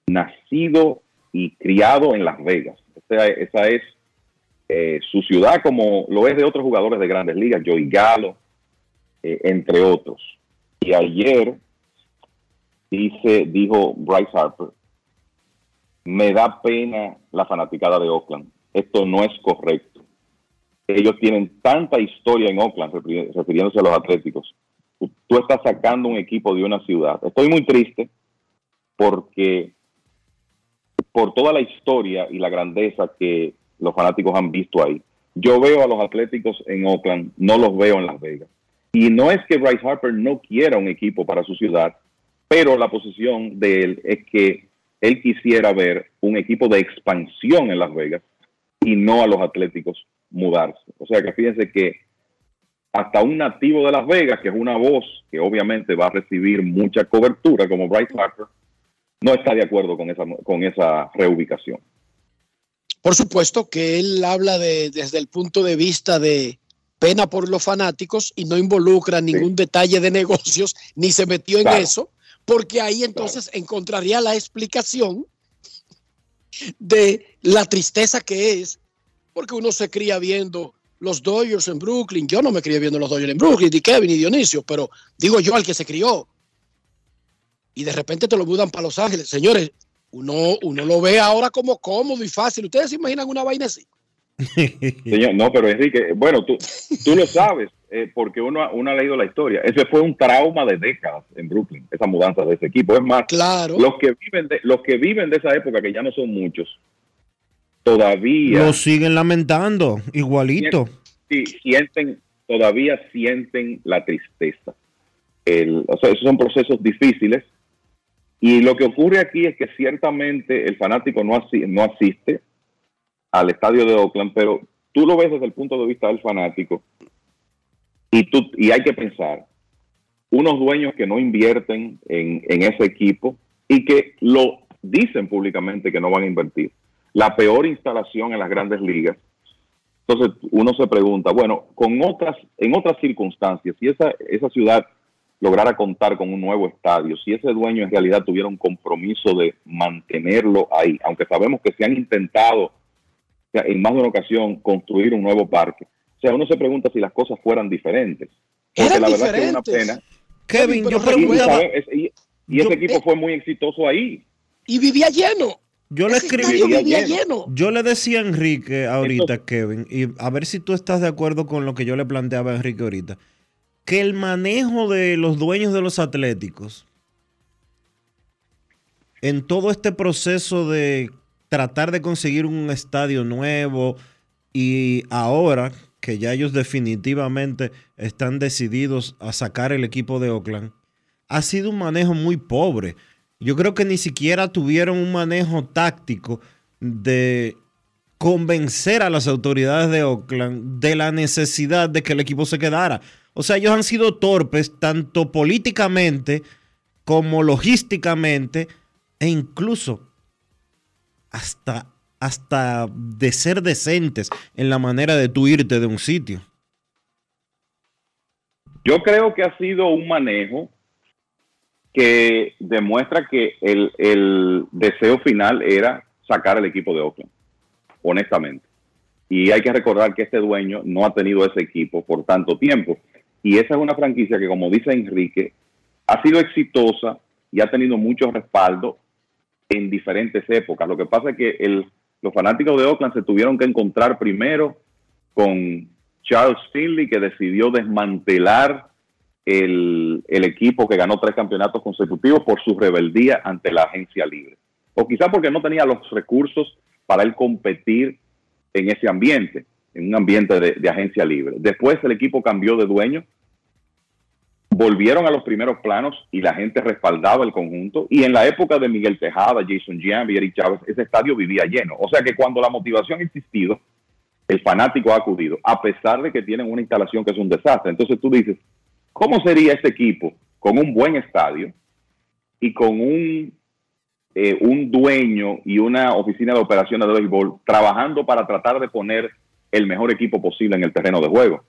nacido y criado en Las Vegas. Esa, es eh, su ciudad, como lo es de otros jugadores de grandes ligas, Joey Gallo, eh, entre otros. Y ayer dice, dijo Bryce Harper, me da pena la fanaticada de Oakland. Esto no es correcto. Ellos tienen tanta historia en Oakland, refiriéndose a los Atléticos. Tú estás sacando un equipo de una ciudad. Estoy muy triste porque por toda la historia y la grandeza que los fanáticos han visto ahí. Yo veo a los Atléticos en Oakland, no los veo en Las Vegas. Y no es que Bryce Harper no quiera un equipo para su ciudad, pero la posición de él es que él quisiera ver un equipo de expansión en Las Vegas y no a los Atléticos mudarse. O sea que fíjense que hasta un nativo de Las Vegas, que es una voz que obviamente va a recibir mucha cobertura como Bryce Harper, no está de acuerdo con esa, con esa reubicación. Por supuesto que él habla de, desde el punto de vista de pena por los fanáticos y no involucra ningún detalle de negocios, ni se metió en eso porque ahí entonces encontraría la explicación de la tristeza que es, porque uno se cría viendo los Dodgers en Brooklyn. Yo no me crié viendo los Dodgers en Brooklyn, ni Kevin ni Dionisio, pero digo yo al que se crió. Y de repente te lo mudan para Los Ángeles. Señores, uno, uno lo ve ahora como cómodo y fácil. ¿Ustedes se imaginan una vaina así? Señor, no, pero Enrique, bueno, tú, tú lo sabes. Eh, porque uno, uno, ha leído la historia. Ese fue un trauma de décadas en Brooklyn, esa mudanza de ese equipo. Es más, claro. los, que viven de, los que viven de esa época, que ya no son muchos, todavía... Lo siguen lamentando, igualito. Sí, sienten, todavía sienten la tristeza. El, o sea, esos son procesos difíciles. Y lo que ocurre aquí es que ciertamente el fanático no, no asiste al estadio de Oakland, pero tú lo ves desde el punto de vista del fanático y, tú, y hay que pensar, unos dueños que no invierten en, ese equipo y que lo dicen públicamente que no van a invertir. La peor instalación en las grandes ligas. Entonces uno se pregunta, bueno, con otras, en otras circunstancias, si esa, esa ciudad lograra contar con un nuevo estadio, si ese dueño en realidad tuviera un compromiso de mantenerlo ahí, aunque sabemos que se han intentado en más de una ocasión construir un nuevo parque, sea, uno se pregunta si las cosas fueran diferentes. Porque la verdad es que es una pena. Kevin, yo preguntaba, Y ese equipo fue muy exitoso ahí. Y vivía lleno. Yo le escribí. vivía lleno. Yo le decía a Enrique ahorita, Kevin, y a ver si tú estás de acuerdo con lo que yo le planteaba a Enrique ahorita, que el manejo de los dueños de los atléticos en todo este proceso de tratar de conseguir un estadio nuevo y ahora que ya ellos definitivamente están decididos a sacar el equipo de Oakland, ha sido un manejo muy pobre. Yo creo que ni siquiera tuvieron un manejo táctico de convencer a las autoridades de Oakland de la necesidad de que el equipo se quedara. O sea, ellos han sido torpes tanto políticamente como logísticamente e incluso hasta, hasta de ser decentes en la manera de tú irte de un sitio. Yo creo que ha sido un manejo que demuestra que el, el deseo final era sacar el equipo de Oakland, honestamente. Y hay que recordar que este dueño no ha tenido ese equipo por tanto tiempo. Y esa es una franquicia que, como dice Enrique, ha sido exitosa y ha tenido mucho respaldo en diferentes épocas. Lo que pasa es que el, los fanáticos de Oakland se tuvieron que encontrar primero con Charles Finley, que decidió desmantelar el, el equipo que ganó tres campeonatos consecutivos por su rebeldía ante la agencia libre. O quizá porque no tenía los recursos para él competir en ese ambiente, en un ambiente de, de agencia libre. Después el equipo cambió de dueño, volvieron a los primeros planos y la gente respaldaba el conjunto. Y en la época de Miguel Tejada, Jason Giambi, Eric Chávez, ese estadio vivía lleno. O sea que cuando la motivación ha existido, el fanático ha acudido, a pesar de que tienen una instalación que es un desastre. Entonces tú dices, ¿cómo sería este equipo con un buen estadio y con un, eh, un dueño y una oficina de operaciones de béisbol trabajando para tratar de poner el mejor equipo posible en el terreno de juego?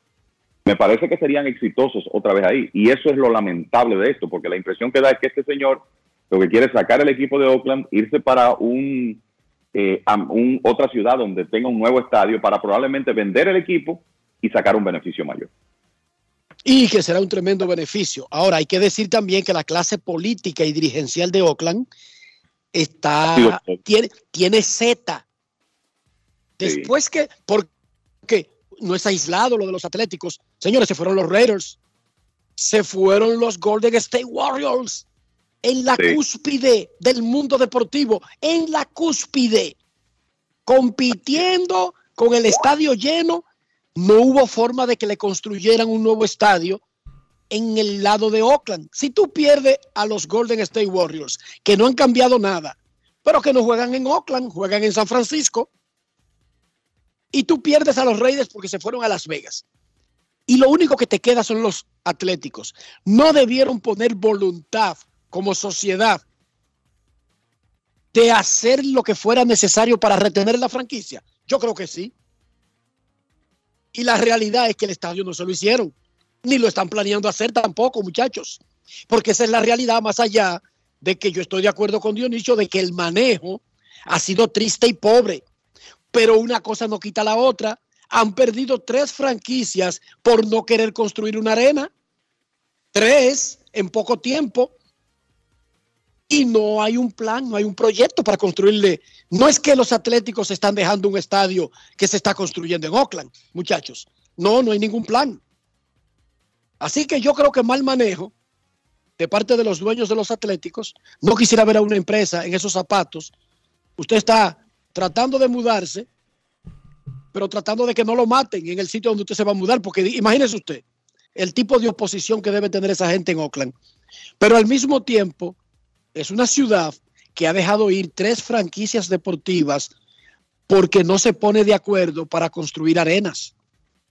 Me parece que serían exitosos otra vez ahí. Y eso es lo lamentable de esto, porque la impresión que da es que este señor lo que quiere es sacar el equipo de Oakland, irse para un, eh, a un, otra ciudad donde tenga un nuevo estadio para probablemente vender el equipo y sacar un beneficio mayor. Y que será un tremendo beneficio. Ahora, hay que decir también que la clase política y dirigencial de Oakland está, tiene, tiene Z. Después que, porque no es aislado lo de los Atléticos. Señores, se fueron los Raiders, se fueron los Golden State Warriors en la sí. cúspide del mundo deportivo, en la cúspide, compitiendo con el estadio lleno. No hubo forma de que le construyeran un nuevo estadio en el lado de Oakland. Si tú pierdes a los Golden State Warriors, que no han cambiado nada, pero que no juegan en Oakland, juegan en San Francisco, y tú pierdes a los Raiders porque se fueron a Las Vegas. Y lo único que te queda son los Atléticos. No debieron poner voluntad como sociedad de hacer lo que fuera necesario para retener la franquicia. Yo creo que sí. Y la realidad es que el estadio no se lo hicieron, ni lo están planeando hacer tampoco, muchachos. Porque esa es la realidad, más allá de que yo estoy de acuerdo con Dionisio de que el manejo ha sido triste y pobre pero una cosa no quita la otra. Han perdido tres franquicias por no querer construir una arena. Tres en poco tiempo. Y no hay un plan, no hay un proyecto para construirle. No es que los Atléticos están dejando un estadio que se está construyendo en Oakland, muchachos. No, no hay ningún plan. Así que yo creo que mal manejo de parte de los dueños de los Atléticos. No quisiera ver a una empresa en esos zapatos. Usted está tratando de mudarse, pero tratando de que no lo maten en el sitio donde usted se va a mudar, porque imagínese usted el tipo de oposición que debe tener esa gente en Oakland. Pero al mismo tiempo, es una ciudad que ha dejado ir tres franquicias deportivas porque no se pone de acuerdo para construir arenas.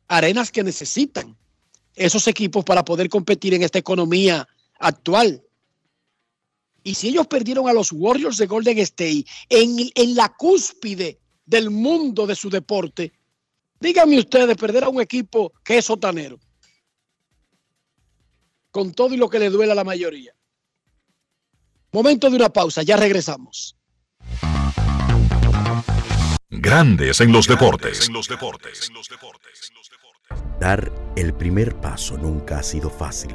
Arenas que necesitan esos equipos para poder competir en esta economía actual. Y si ellos perdieron a los Warriors de Golden State en, en, la cúspide del mundo de su deporte, díganme ustedes, perder a un equipo que es sotanero. Con todo y lo que le duele a la mayoría. Momento de una pausa, ya regresamos. Grandes en los deportes. En los deportes. Dar el primer paso nunca ha sido fácil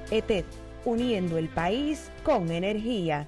ETED, uniendo el país con energía.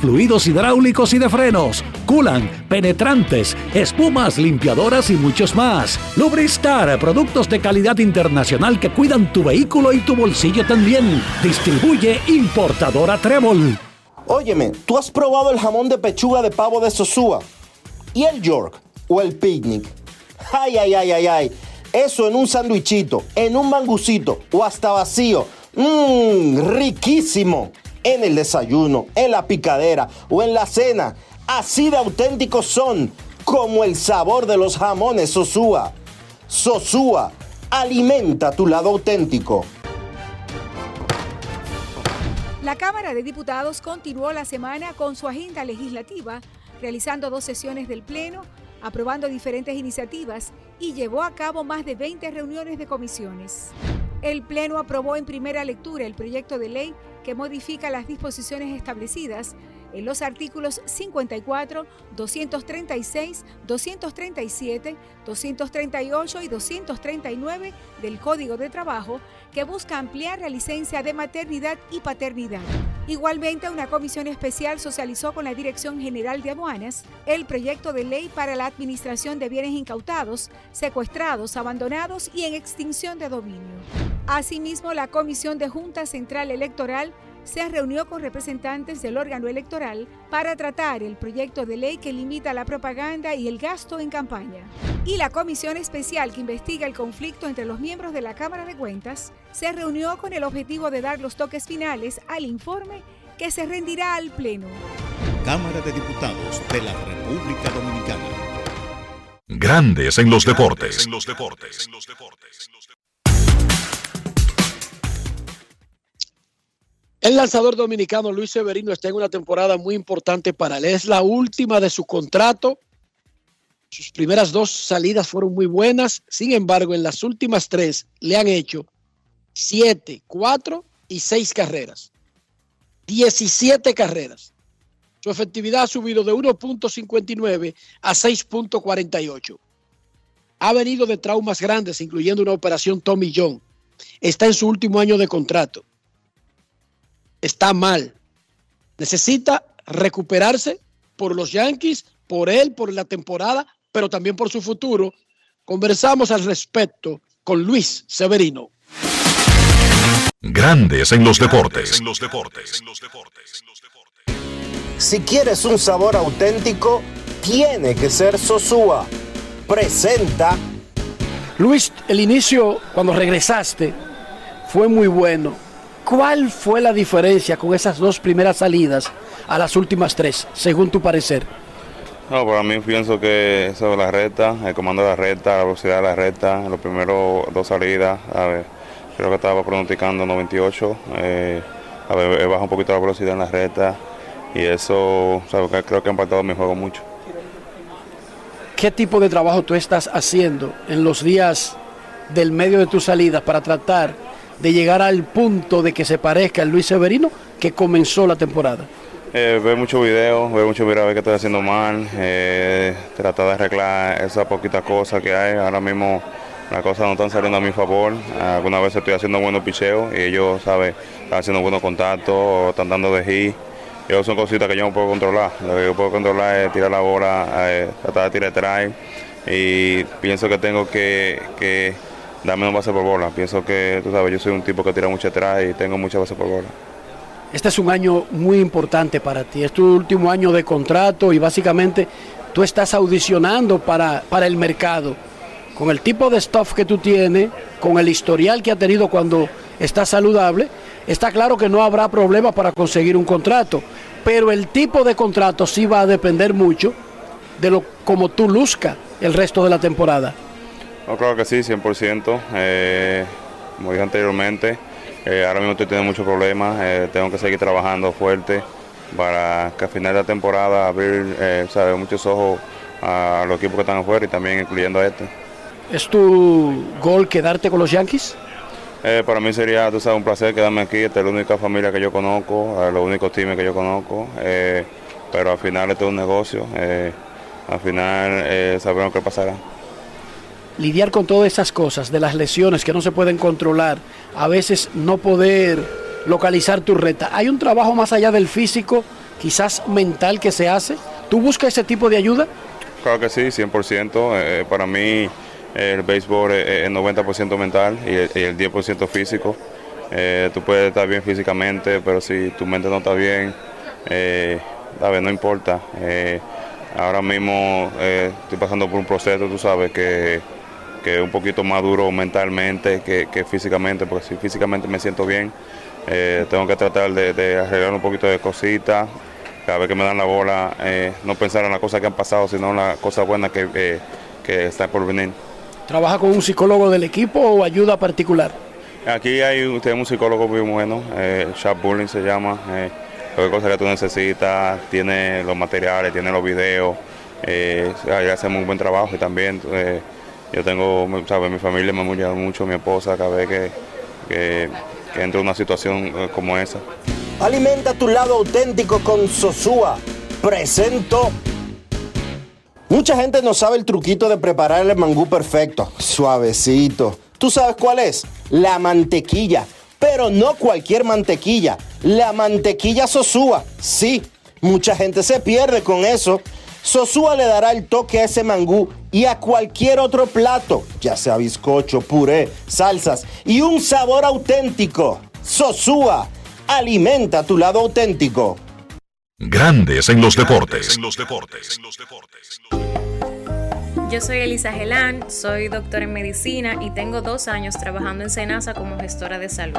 fluidos hidráulicos y de frenos, culan, penetrantes, espumas, limpiadoras y muchos más. Lubristar, productos de calidad internacional que cuidan tu vehículo y tu bolsillo también. Distribuye importadora Trébol. Óyeme, ¿tú has probado el jamón de pechuga de pavo de Sosúa? ¿Y el York? ¿O el picnic? Ay, ay, ay, ay, ay. Eso en un sandwichito, en un mangucito o hasta vacío. Mmm, riquísimo en el desayuno, en la picadera o en la cena. Así de auténticos son como el sabor de los jamones Sosúa. Sosúa, alimenta tu lado auténtico. La Cámara de Diputados continuó la semana con su agenda legislativa, realizando dos sesiones del Pleno, aprobando diferentes iniciativas y llevó a cabo más de 20 reuniones de comisiones. El Pleno aprobó en primera lectura el proyecto de ley que modifica las disposiciones establecidas en los artículos 54, 236, 237, 238 y 239 del Código de Trabajo, que busca ampliar la licencia de maternidad y paternidad. Igualmente, una comisión especial socializó con la Dirección General de Aduanas el proyecto de ley para la administración de bienes incautados, secuestrados, abandonados y en extinción de dominio. Asimismo, la Comisión de Junta Central Electoral se reunió con representantes del órgano electoral para tratar el proyecto de ley que limita la propaganda y el gasto en campaña. Y la comisión especial que investiga el conflicto entre los miembros de la Cámara de Cuentas se reunió con el objetivo de dar los toques finales al informe que se rendirá al Pleno. Cámara de Diputados de la República Dominicana. Grandes en los deportes. El lanzador dominicano Luis Severino está en una temporada muy importante para él. Es la última de su contrato. Sus primeras dos salidas fueron muy buenas. Sin embargo, en las últimas tres le han hecho siete, cuatro y seis carreras. 17 carreras. Su efectividad ha subido de 1.59 a 6.48. Ha venido de traumas grandes, incluyendo una operación Tommy John. Está en su último año de contrato está mal. Necesita recuperarse por los Yankees, por él, por la temporada, pero también por su futuro. Conversamos al respecto con Luis Severino. Grandes en los deportes. Si quieres un sabor auténtico, tiene que ser Sosúa. Presenta. Luis, el inicio, cuando regresaste, fue muy bueno ¿Cuál fue la diferencia con esas dos primeras salidas a las últimas tres, según tu parecer? No, para mí pienso que eso de la recta, el comando de la recta, la velocidad de la recta, los primeros dos salidas, a ver, creo que estaba pronosticando 98, eh, a ver, baja un poquito la velocidad en la recta y eso creo que ha impactado mi juego mucho. ¿Qué tipo de trabajo tú estás haciendo en los días del medio de tus salidas para tratar de llegar al punto de que se parezca al Luis Severino que comenzó la temporada? Eh, ver muchos videos, ver muchos videos, ver qué estoy haciendo mal, eh, tratar de arreglar esas poquitas cosas que hay. Ahora mismo las cosas no están saliendo a mi favor. Algunas veces estoy haciendo buenos picheos y ellos, ¿sabes? Están haciendo buenos contactos o están dando de hit. Esas son cositas que yo no puedo controlar. Lo que yo puedo controlar es tirar la bola, eh, tratar de tirar drive y pienso que tengo que, que darme un base por bola. Pienso que, tú sabes, yo soy un tipo que tira mucho atrás y tengo mucha base por bola. Este es un año muy importante para ti, es tu último año de contrato y básicamente tú estás audicionando para, para el mercado. Con el tipo de stuff que tú tienes, con el historial que ha tenido cuando está saludable, está claro que no habrá problema para conseguir un contrato, pero el tipo de contrato sí va a depender mucho de lo como tú luzca el resto de la temporada. No, claro que sí, 100%. Eh, como dije anteriormente, eh, ahora mismo estoy teniendo muchos problemas, eh, tengo que seguir trabajando fuerte para que a final de la temporada abrir eh, sabe, muchos ojos a los equipos que están afuera y también incluyendo a este. ¿Es tu gol quedarte con los Yankees? Eh, para mí sería tú sabes, un placer quedarme aquí, esta es la única familia que yo conozco, eh, los únicos times que yo conozco, eh, pero al final esto es un negocio, al final sabremos qué pasará. Lidiar con todas esas cosas, de las lesiones que no se pueden controlar, a veces no poder localizar tu reta. ¿Hay un trabajo más allá del físico, quizás mental que se hace? ¿Tú buscas ese tipo de ayuda? Claro que sí, 100%. Eh, para mí el béisbol es es 90% mental y el, y el 10% físico. Eh, tú puedes estar bien físicamente, pero si tu mente no está bien, eh, sabes, no importa. Eh, ahora mismo eh, estoy pasando por un proceso, tú sabes, que, que es un poquito más duro mentalmente que, que físicamente, porque si físicamente me siento bien, eh, tengo que tratar de, de arreglar un poquito de cositas. Cada vez que me dan la bola, eh, no pensar en las cosas que han pasado, sino en las cosas buenas que, eh, que están por venir. ¿Trabaja con un psicólogo del equipo o ayuda particular? Aquí hay un- tenemos un psicólogo muy bueno, eh, Sharp Bullying se llama. Eh, cualquier cosa que tú necesitas, tiene los materiales, tiene los videos. Eh, ahí hacemos un buen trabajo y también eh, yo tengo, ¿sabes? mi familia me apoya mucho, mi esposa, cada vez que, que, que entro en una situación eh, como esa. Alimenta tu lado auténtico con Sosúa. Presento. Mucha gente no sabe el truquito de preparar el mangú perfecto, suavecito. ¿Tú sabes cuál es? La mantequilla. Pero no cualquier mantequilla. La mantequilla Sosúa. Sí, mucha gente se pierde con eso. Sosúa le dará el toque a ese mangú y a cualquier otro plato, ya sea bizcocho, puré, salsas y un sabor auténtico. Sosúa, alimenta tu lado auténtico. Grandes en los deportes. Yo soy Elisa Gelán, soy doctora en medicina y tengo dos años trabajando en Senasa como gestora de salud.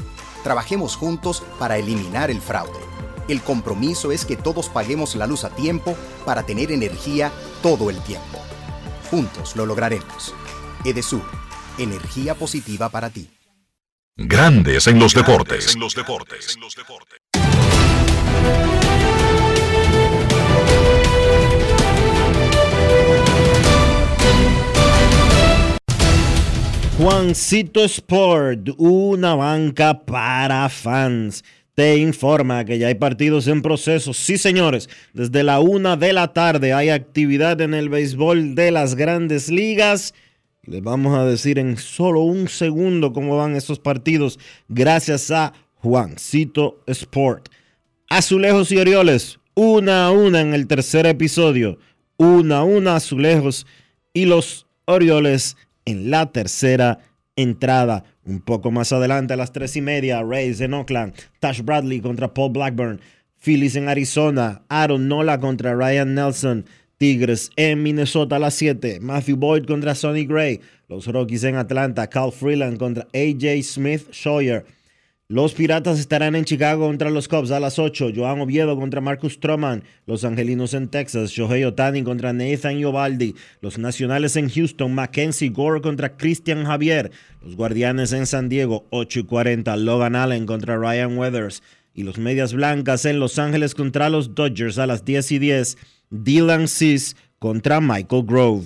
Trabajemos juntos para eliminar el fraude. El compromiso es que todos paguemos la luz a tiempo para tener energía todo el tiempo. Juntos lo lograremos. Edesur, energía positiva para ti. Grandes en los deportes. Juancito Sport, una banca para fans. Te informa que ya hay partidos en proceso. Sí, señores, desde la una de la tarde hay actividad en el béisbol de las grandes ligas. Les vamos a decir en solo un segundo cómo van esos partidos gracias a Juancito Sport. Azulejos y Orioles, una a una en el tercer episodio. Una a una Azulejos y los Orioles en la tercera entrada. Un poco más adelante a las tres y media, Rays en Oakland, Tash Bradley contra Paul Blackburn, Phillies en Arizona, Aaron Nola contra Ryan Nelson, Tigres en Minnesota a las 7, Matthew Boyd contra Sonny Gray, los Rockies en Atlanta, Cal Freeland contra AJ Smith Scheuer. Los Piratas estarán en Chicago contra los Cubs a las 8. Joan Oviedo contra Marcus Stroman. Los Angelinos en Texas. Shohei Otani contra Nathan Iovaldi. Los Nacionales en Houston. Mackenzie Gore contra Christian Javier. Los Guardianes en San Diego. 8 y 40. Logan Allen contra Ryan Weathers. Y los Medias Blancas en Los Ángeles contra los Dodgers a las 10 y 10. Dylan Cis contra Michael Grove.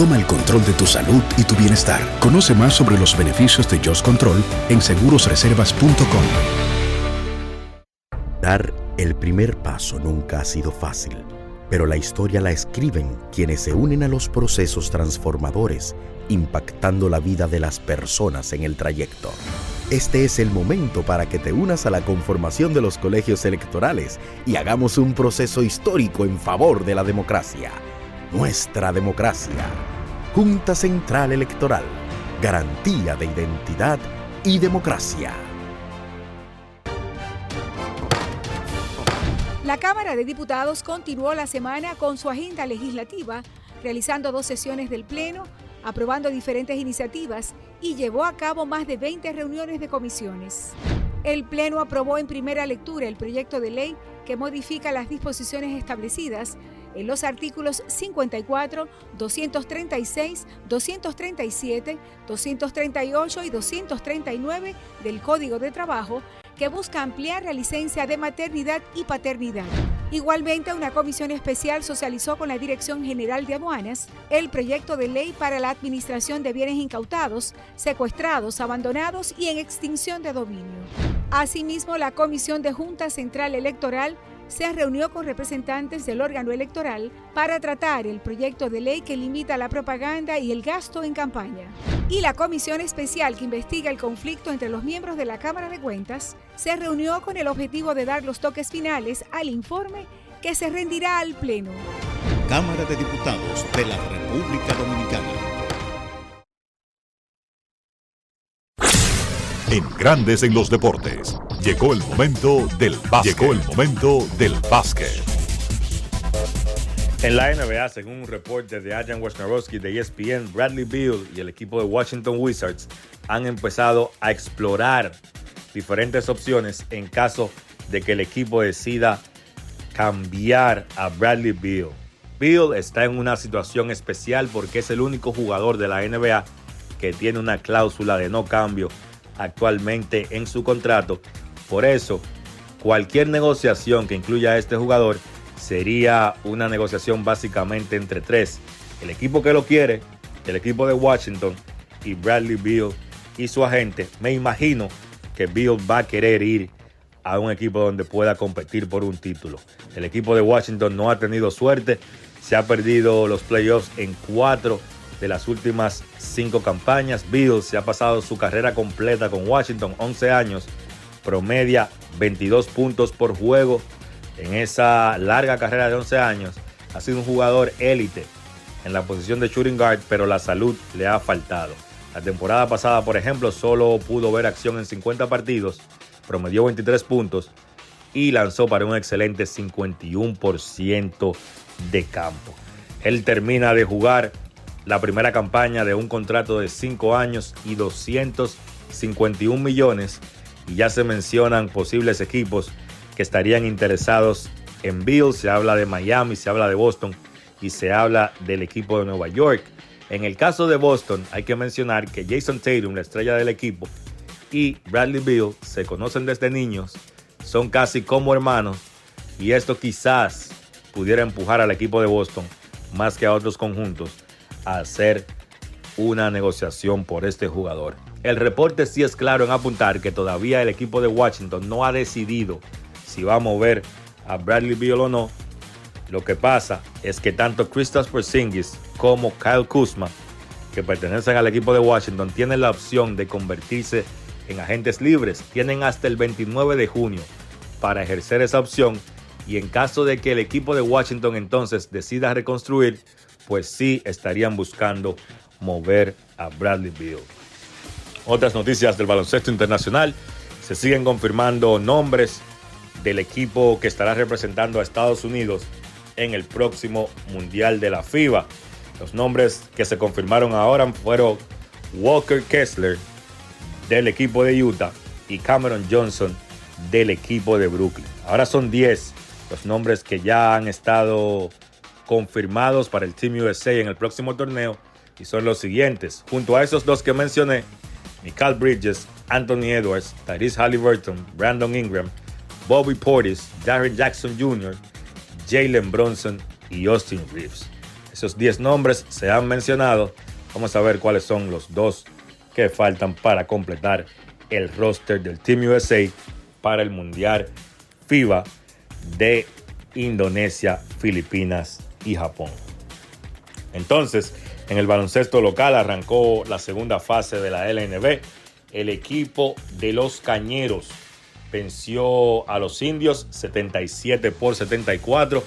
toma el control de tu salud y tu bienestar. Conoce más sobre los beneficios de Just Control en segurosreservas.com. Dar el primer paso nunca ha sido fácil, pero la historia la escriben quienes se unen a los procesos transformadores, impactando la vida de las personas en el trayecto. Este es el momento para que te unas a la conformación de los colegios electorales y hagamos un proceso histórico en favor de la democracia. Nuestra democracia. Junta Central Electoral. Garantía de identidad y democracia. La Cámara de Diputados continuó la semana con su agenda legislativa, realizando dos sesiones del Pleno, aprobando diferentes iniciativas y llevó a cabo más de 20 reuniones de comisiones. El Pleno aprobó en primera lectura el proyecto de ley que modifica las disposiciones establecidas en los artículos 54, 236, 237, 238 y 239 del Código de Trabajo que busca ampliar la licencia de maternidad y paternidad. Igualmente, una comisión especial socializó con la Dirección General de Aduanas el proyecto de ley para la administración de bienes incautados, secuestrados, abandonados y en extinción de dominio. Asimismo, la Comisión de Junta Central Electoral se reunió con representantes del órgano electoral para tratar el proyecto de ley que limita la propaganda y el gasto en campaña. Y la comisión especial que investiga el conflicto entre los miembros de la Cámara de Cuentas se reunió con el objetivo de dar los toques finales al informe que se rendirá al Pleno. Cámara de Diputados de la República Dominicana. En Grandes en los Deportes. Llegó el momento del básquet. Llegó el momento del básquet. En la NBA, según un reporte de Adrian Wojnarowski de ESPN, Bradley Beal y el equipo de Washington Wizards han empezado a explorar diferentes opciones en caso de que el equipo decida cambiar a Bradley Beal. Beal está en una situación especial porque es el único jugador de la NBA que tiene una cláusula de no cambio actualmente en su contrato. Por eso, cualquier negociación que incluya a este jugador sería una negociación básicamente entre tres. El equipo que lo quiere, el equipo de Washington y Bradley Beal y su agente. Me imagino que Beal va a querer ir a un equipo donde pueda competir por un título. El equipo de Washington no ha tenido suerte, se ha perdido los playoffs en cuatro de las últimas cinco campañas. Beal se ha pasado su carrera completa con Washington, 11 años, promedia 22 puntos por juego en esa larga carrera de 11 años. Ha sido un jugador élite en la posición de shooting guard, pero la salud le ha faltado. La temporada pasada, por ejemplo, solo pudo ver acción en 50 partidos, promedió 23 puntos y lanzó para un excelente 51% de campo. Él termina de jugar la primera campaña de un contrato de 5 años y 251 millones y ya se mencionan posibles equipos que estarían interesados en Bill, se habla de Miami, se habla de Boston y se habla del equipo de Nueva York. En el caso de Boston hay que mencionar que Jason Tatum, la estrella del equipo, y Bradley Bill se conocen desde niños, son casi como hermanos y esto quizás pudiera empujar al equipo de Boston más que a otros conjuntos hacer una negociación por este jugador. El reporte sí es claro en apuntar que todavía el equipo de Washington no ha decidido si va a mover a Bradley Beal o no. Lo que pasa es que tanto Kristaps Porzingis como Kyle Kuzma, que pertenecen al equipo de Washington, tienen la opción de convertirse en agentes libres. Tienen hasta el 29 de junio para ejercer esa opción y en caso de que el equipo de Washington entonces decida reconstruir, pues sí estarían buscando mover a Bradley Beal. Otras noticias del baloncesto internacional. Se siguen confirmando nombres del equipo que estará representando a Estados Unidos en el próximo Mundial de la FIBA. Los nombres que se confirmaron ahora fueron Walker Kessler del equipo de Utah y Cameron Johnson del equipo de Brooklyn. Ahora son 10 los nombres que ya han estado confirmados para el Team USA en el próximo torneo y son los siguientes. Junto a esos dos que mencioné, Michael Bridges, Anthony Edwards, Tyrese Halliburton, Brandon Ingram, Bobby Portis, Darren Jackson Jr., Jalen Bronson y Austin Reeves. Esos 10 nombres se han mencionado. Vamos a ver cuáles son los dos que faltan para completar el roster del Team USA para el Mundial FIBA de Indonesia, Filipinas y Japón. Entonces, en el baloncesto local arrancó la segunda fase de la LNB. El equipo de los Cañeros venció a los indios 77 por 74.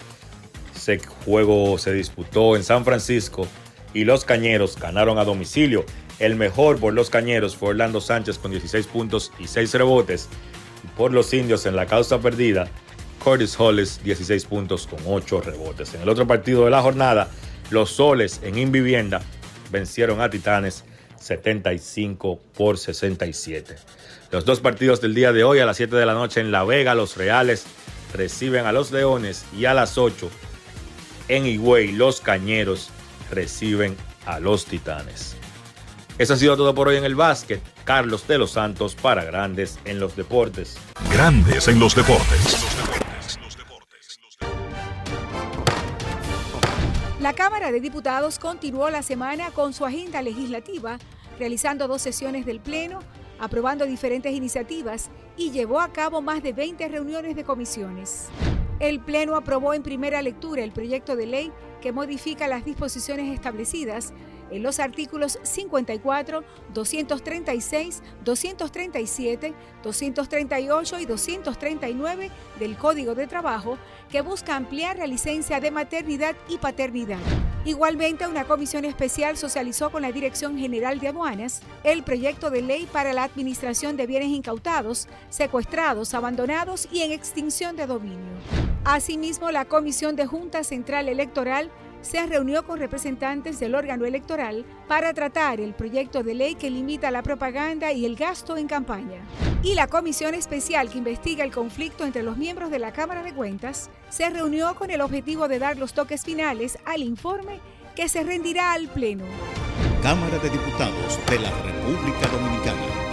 Ese juego se disputó en San Francisco y los Cañeros ganaron a domicilio. El mejor por los Cañeros fue Orlando Sánchez con 16 puntos y 6 rebotes. Por los indios en la causa perdida, Curtis Hollis 16 puntos con 8 rebotes. En el otro partido de la jornada, los soles en Invivienda vencieron a Titanes 75 por 67. Los dos partidos del día de hoy a las 7 de la noche en La Vega, los Reales reciben a los Leones y a las 8 en Higüey, los Cañeros reciben a los Titanes. Eso ha sido todo por hoy en el básquet. Carlos de los Santos para Grandes en los Deportes. Grandes en los Deportes. La Cámara de Diputados continuó la semana con su agenda legislativa, realizando dos sesiones del Pleno, aprobando diferentes iniciativas y llevó a cabo más de 20 reuniones de comisiones. El Pleno aprobó en primera lectura el proyecto de ley que modifica las disposiciones establecidas en los artículos 54, 236, 237, 238 y 239 del Código de Trabajo que busca ampliar la licencia de maternidad y paternidad. Igualmente, una comisión especial socializó con la Dirección General de Aduanas el proyecto de ley para la administración de bienes incautados, secuestrados, abandonados y en extinción de dominio. Asimismo, la Comisión de Junta Central Electoral se reunió con representantes del órgano electoral para tratar el proyecto de ley que limita la propaganda y el gasto en campaña. Y la comisión especial que investiga el conflicto entre los miembros de la Cámara de Cuentas se reunió con el objetivo de dar los toques finales al informe que se rendirá al Pleno. Cámara de Diputados de la República Dominicana.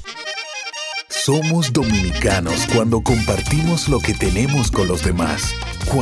Somos dominicanos cuando compartimos lo que tenemos con los demás. Cuando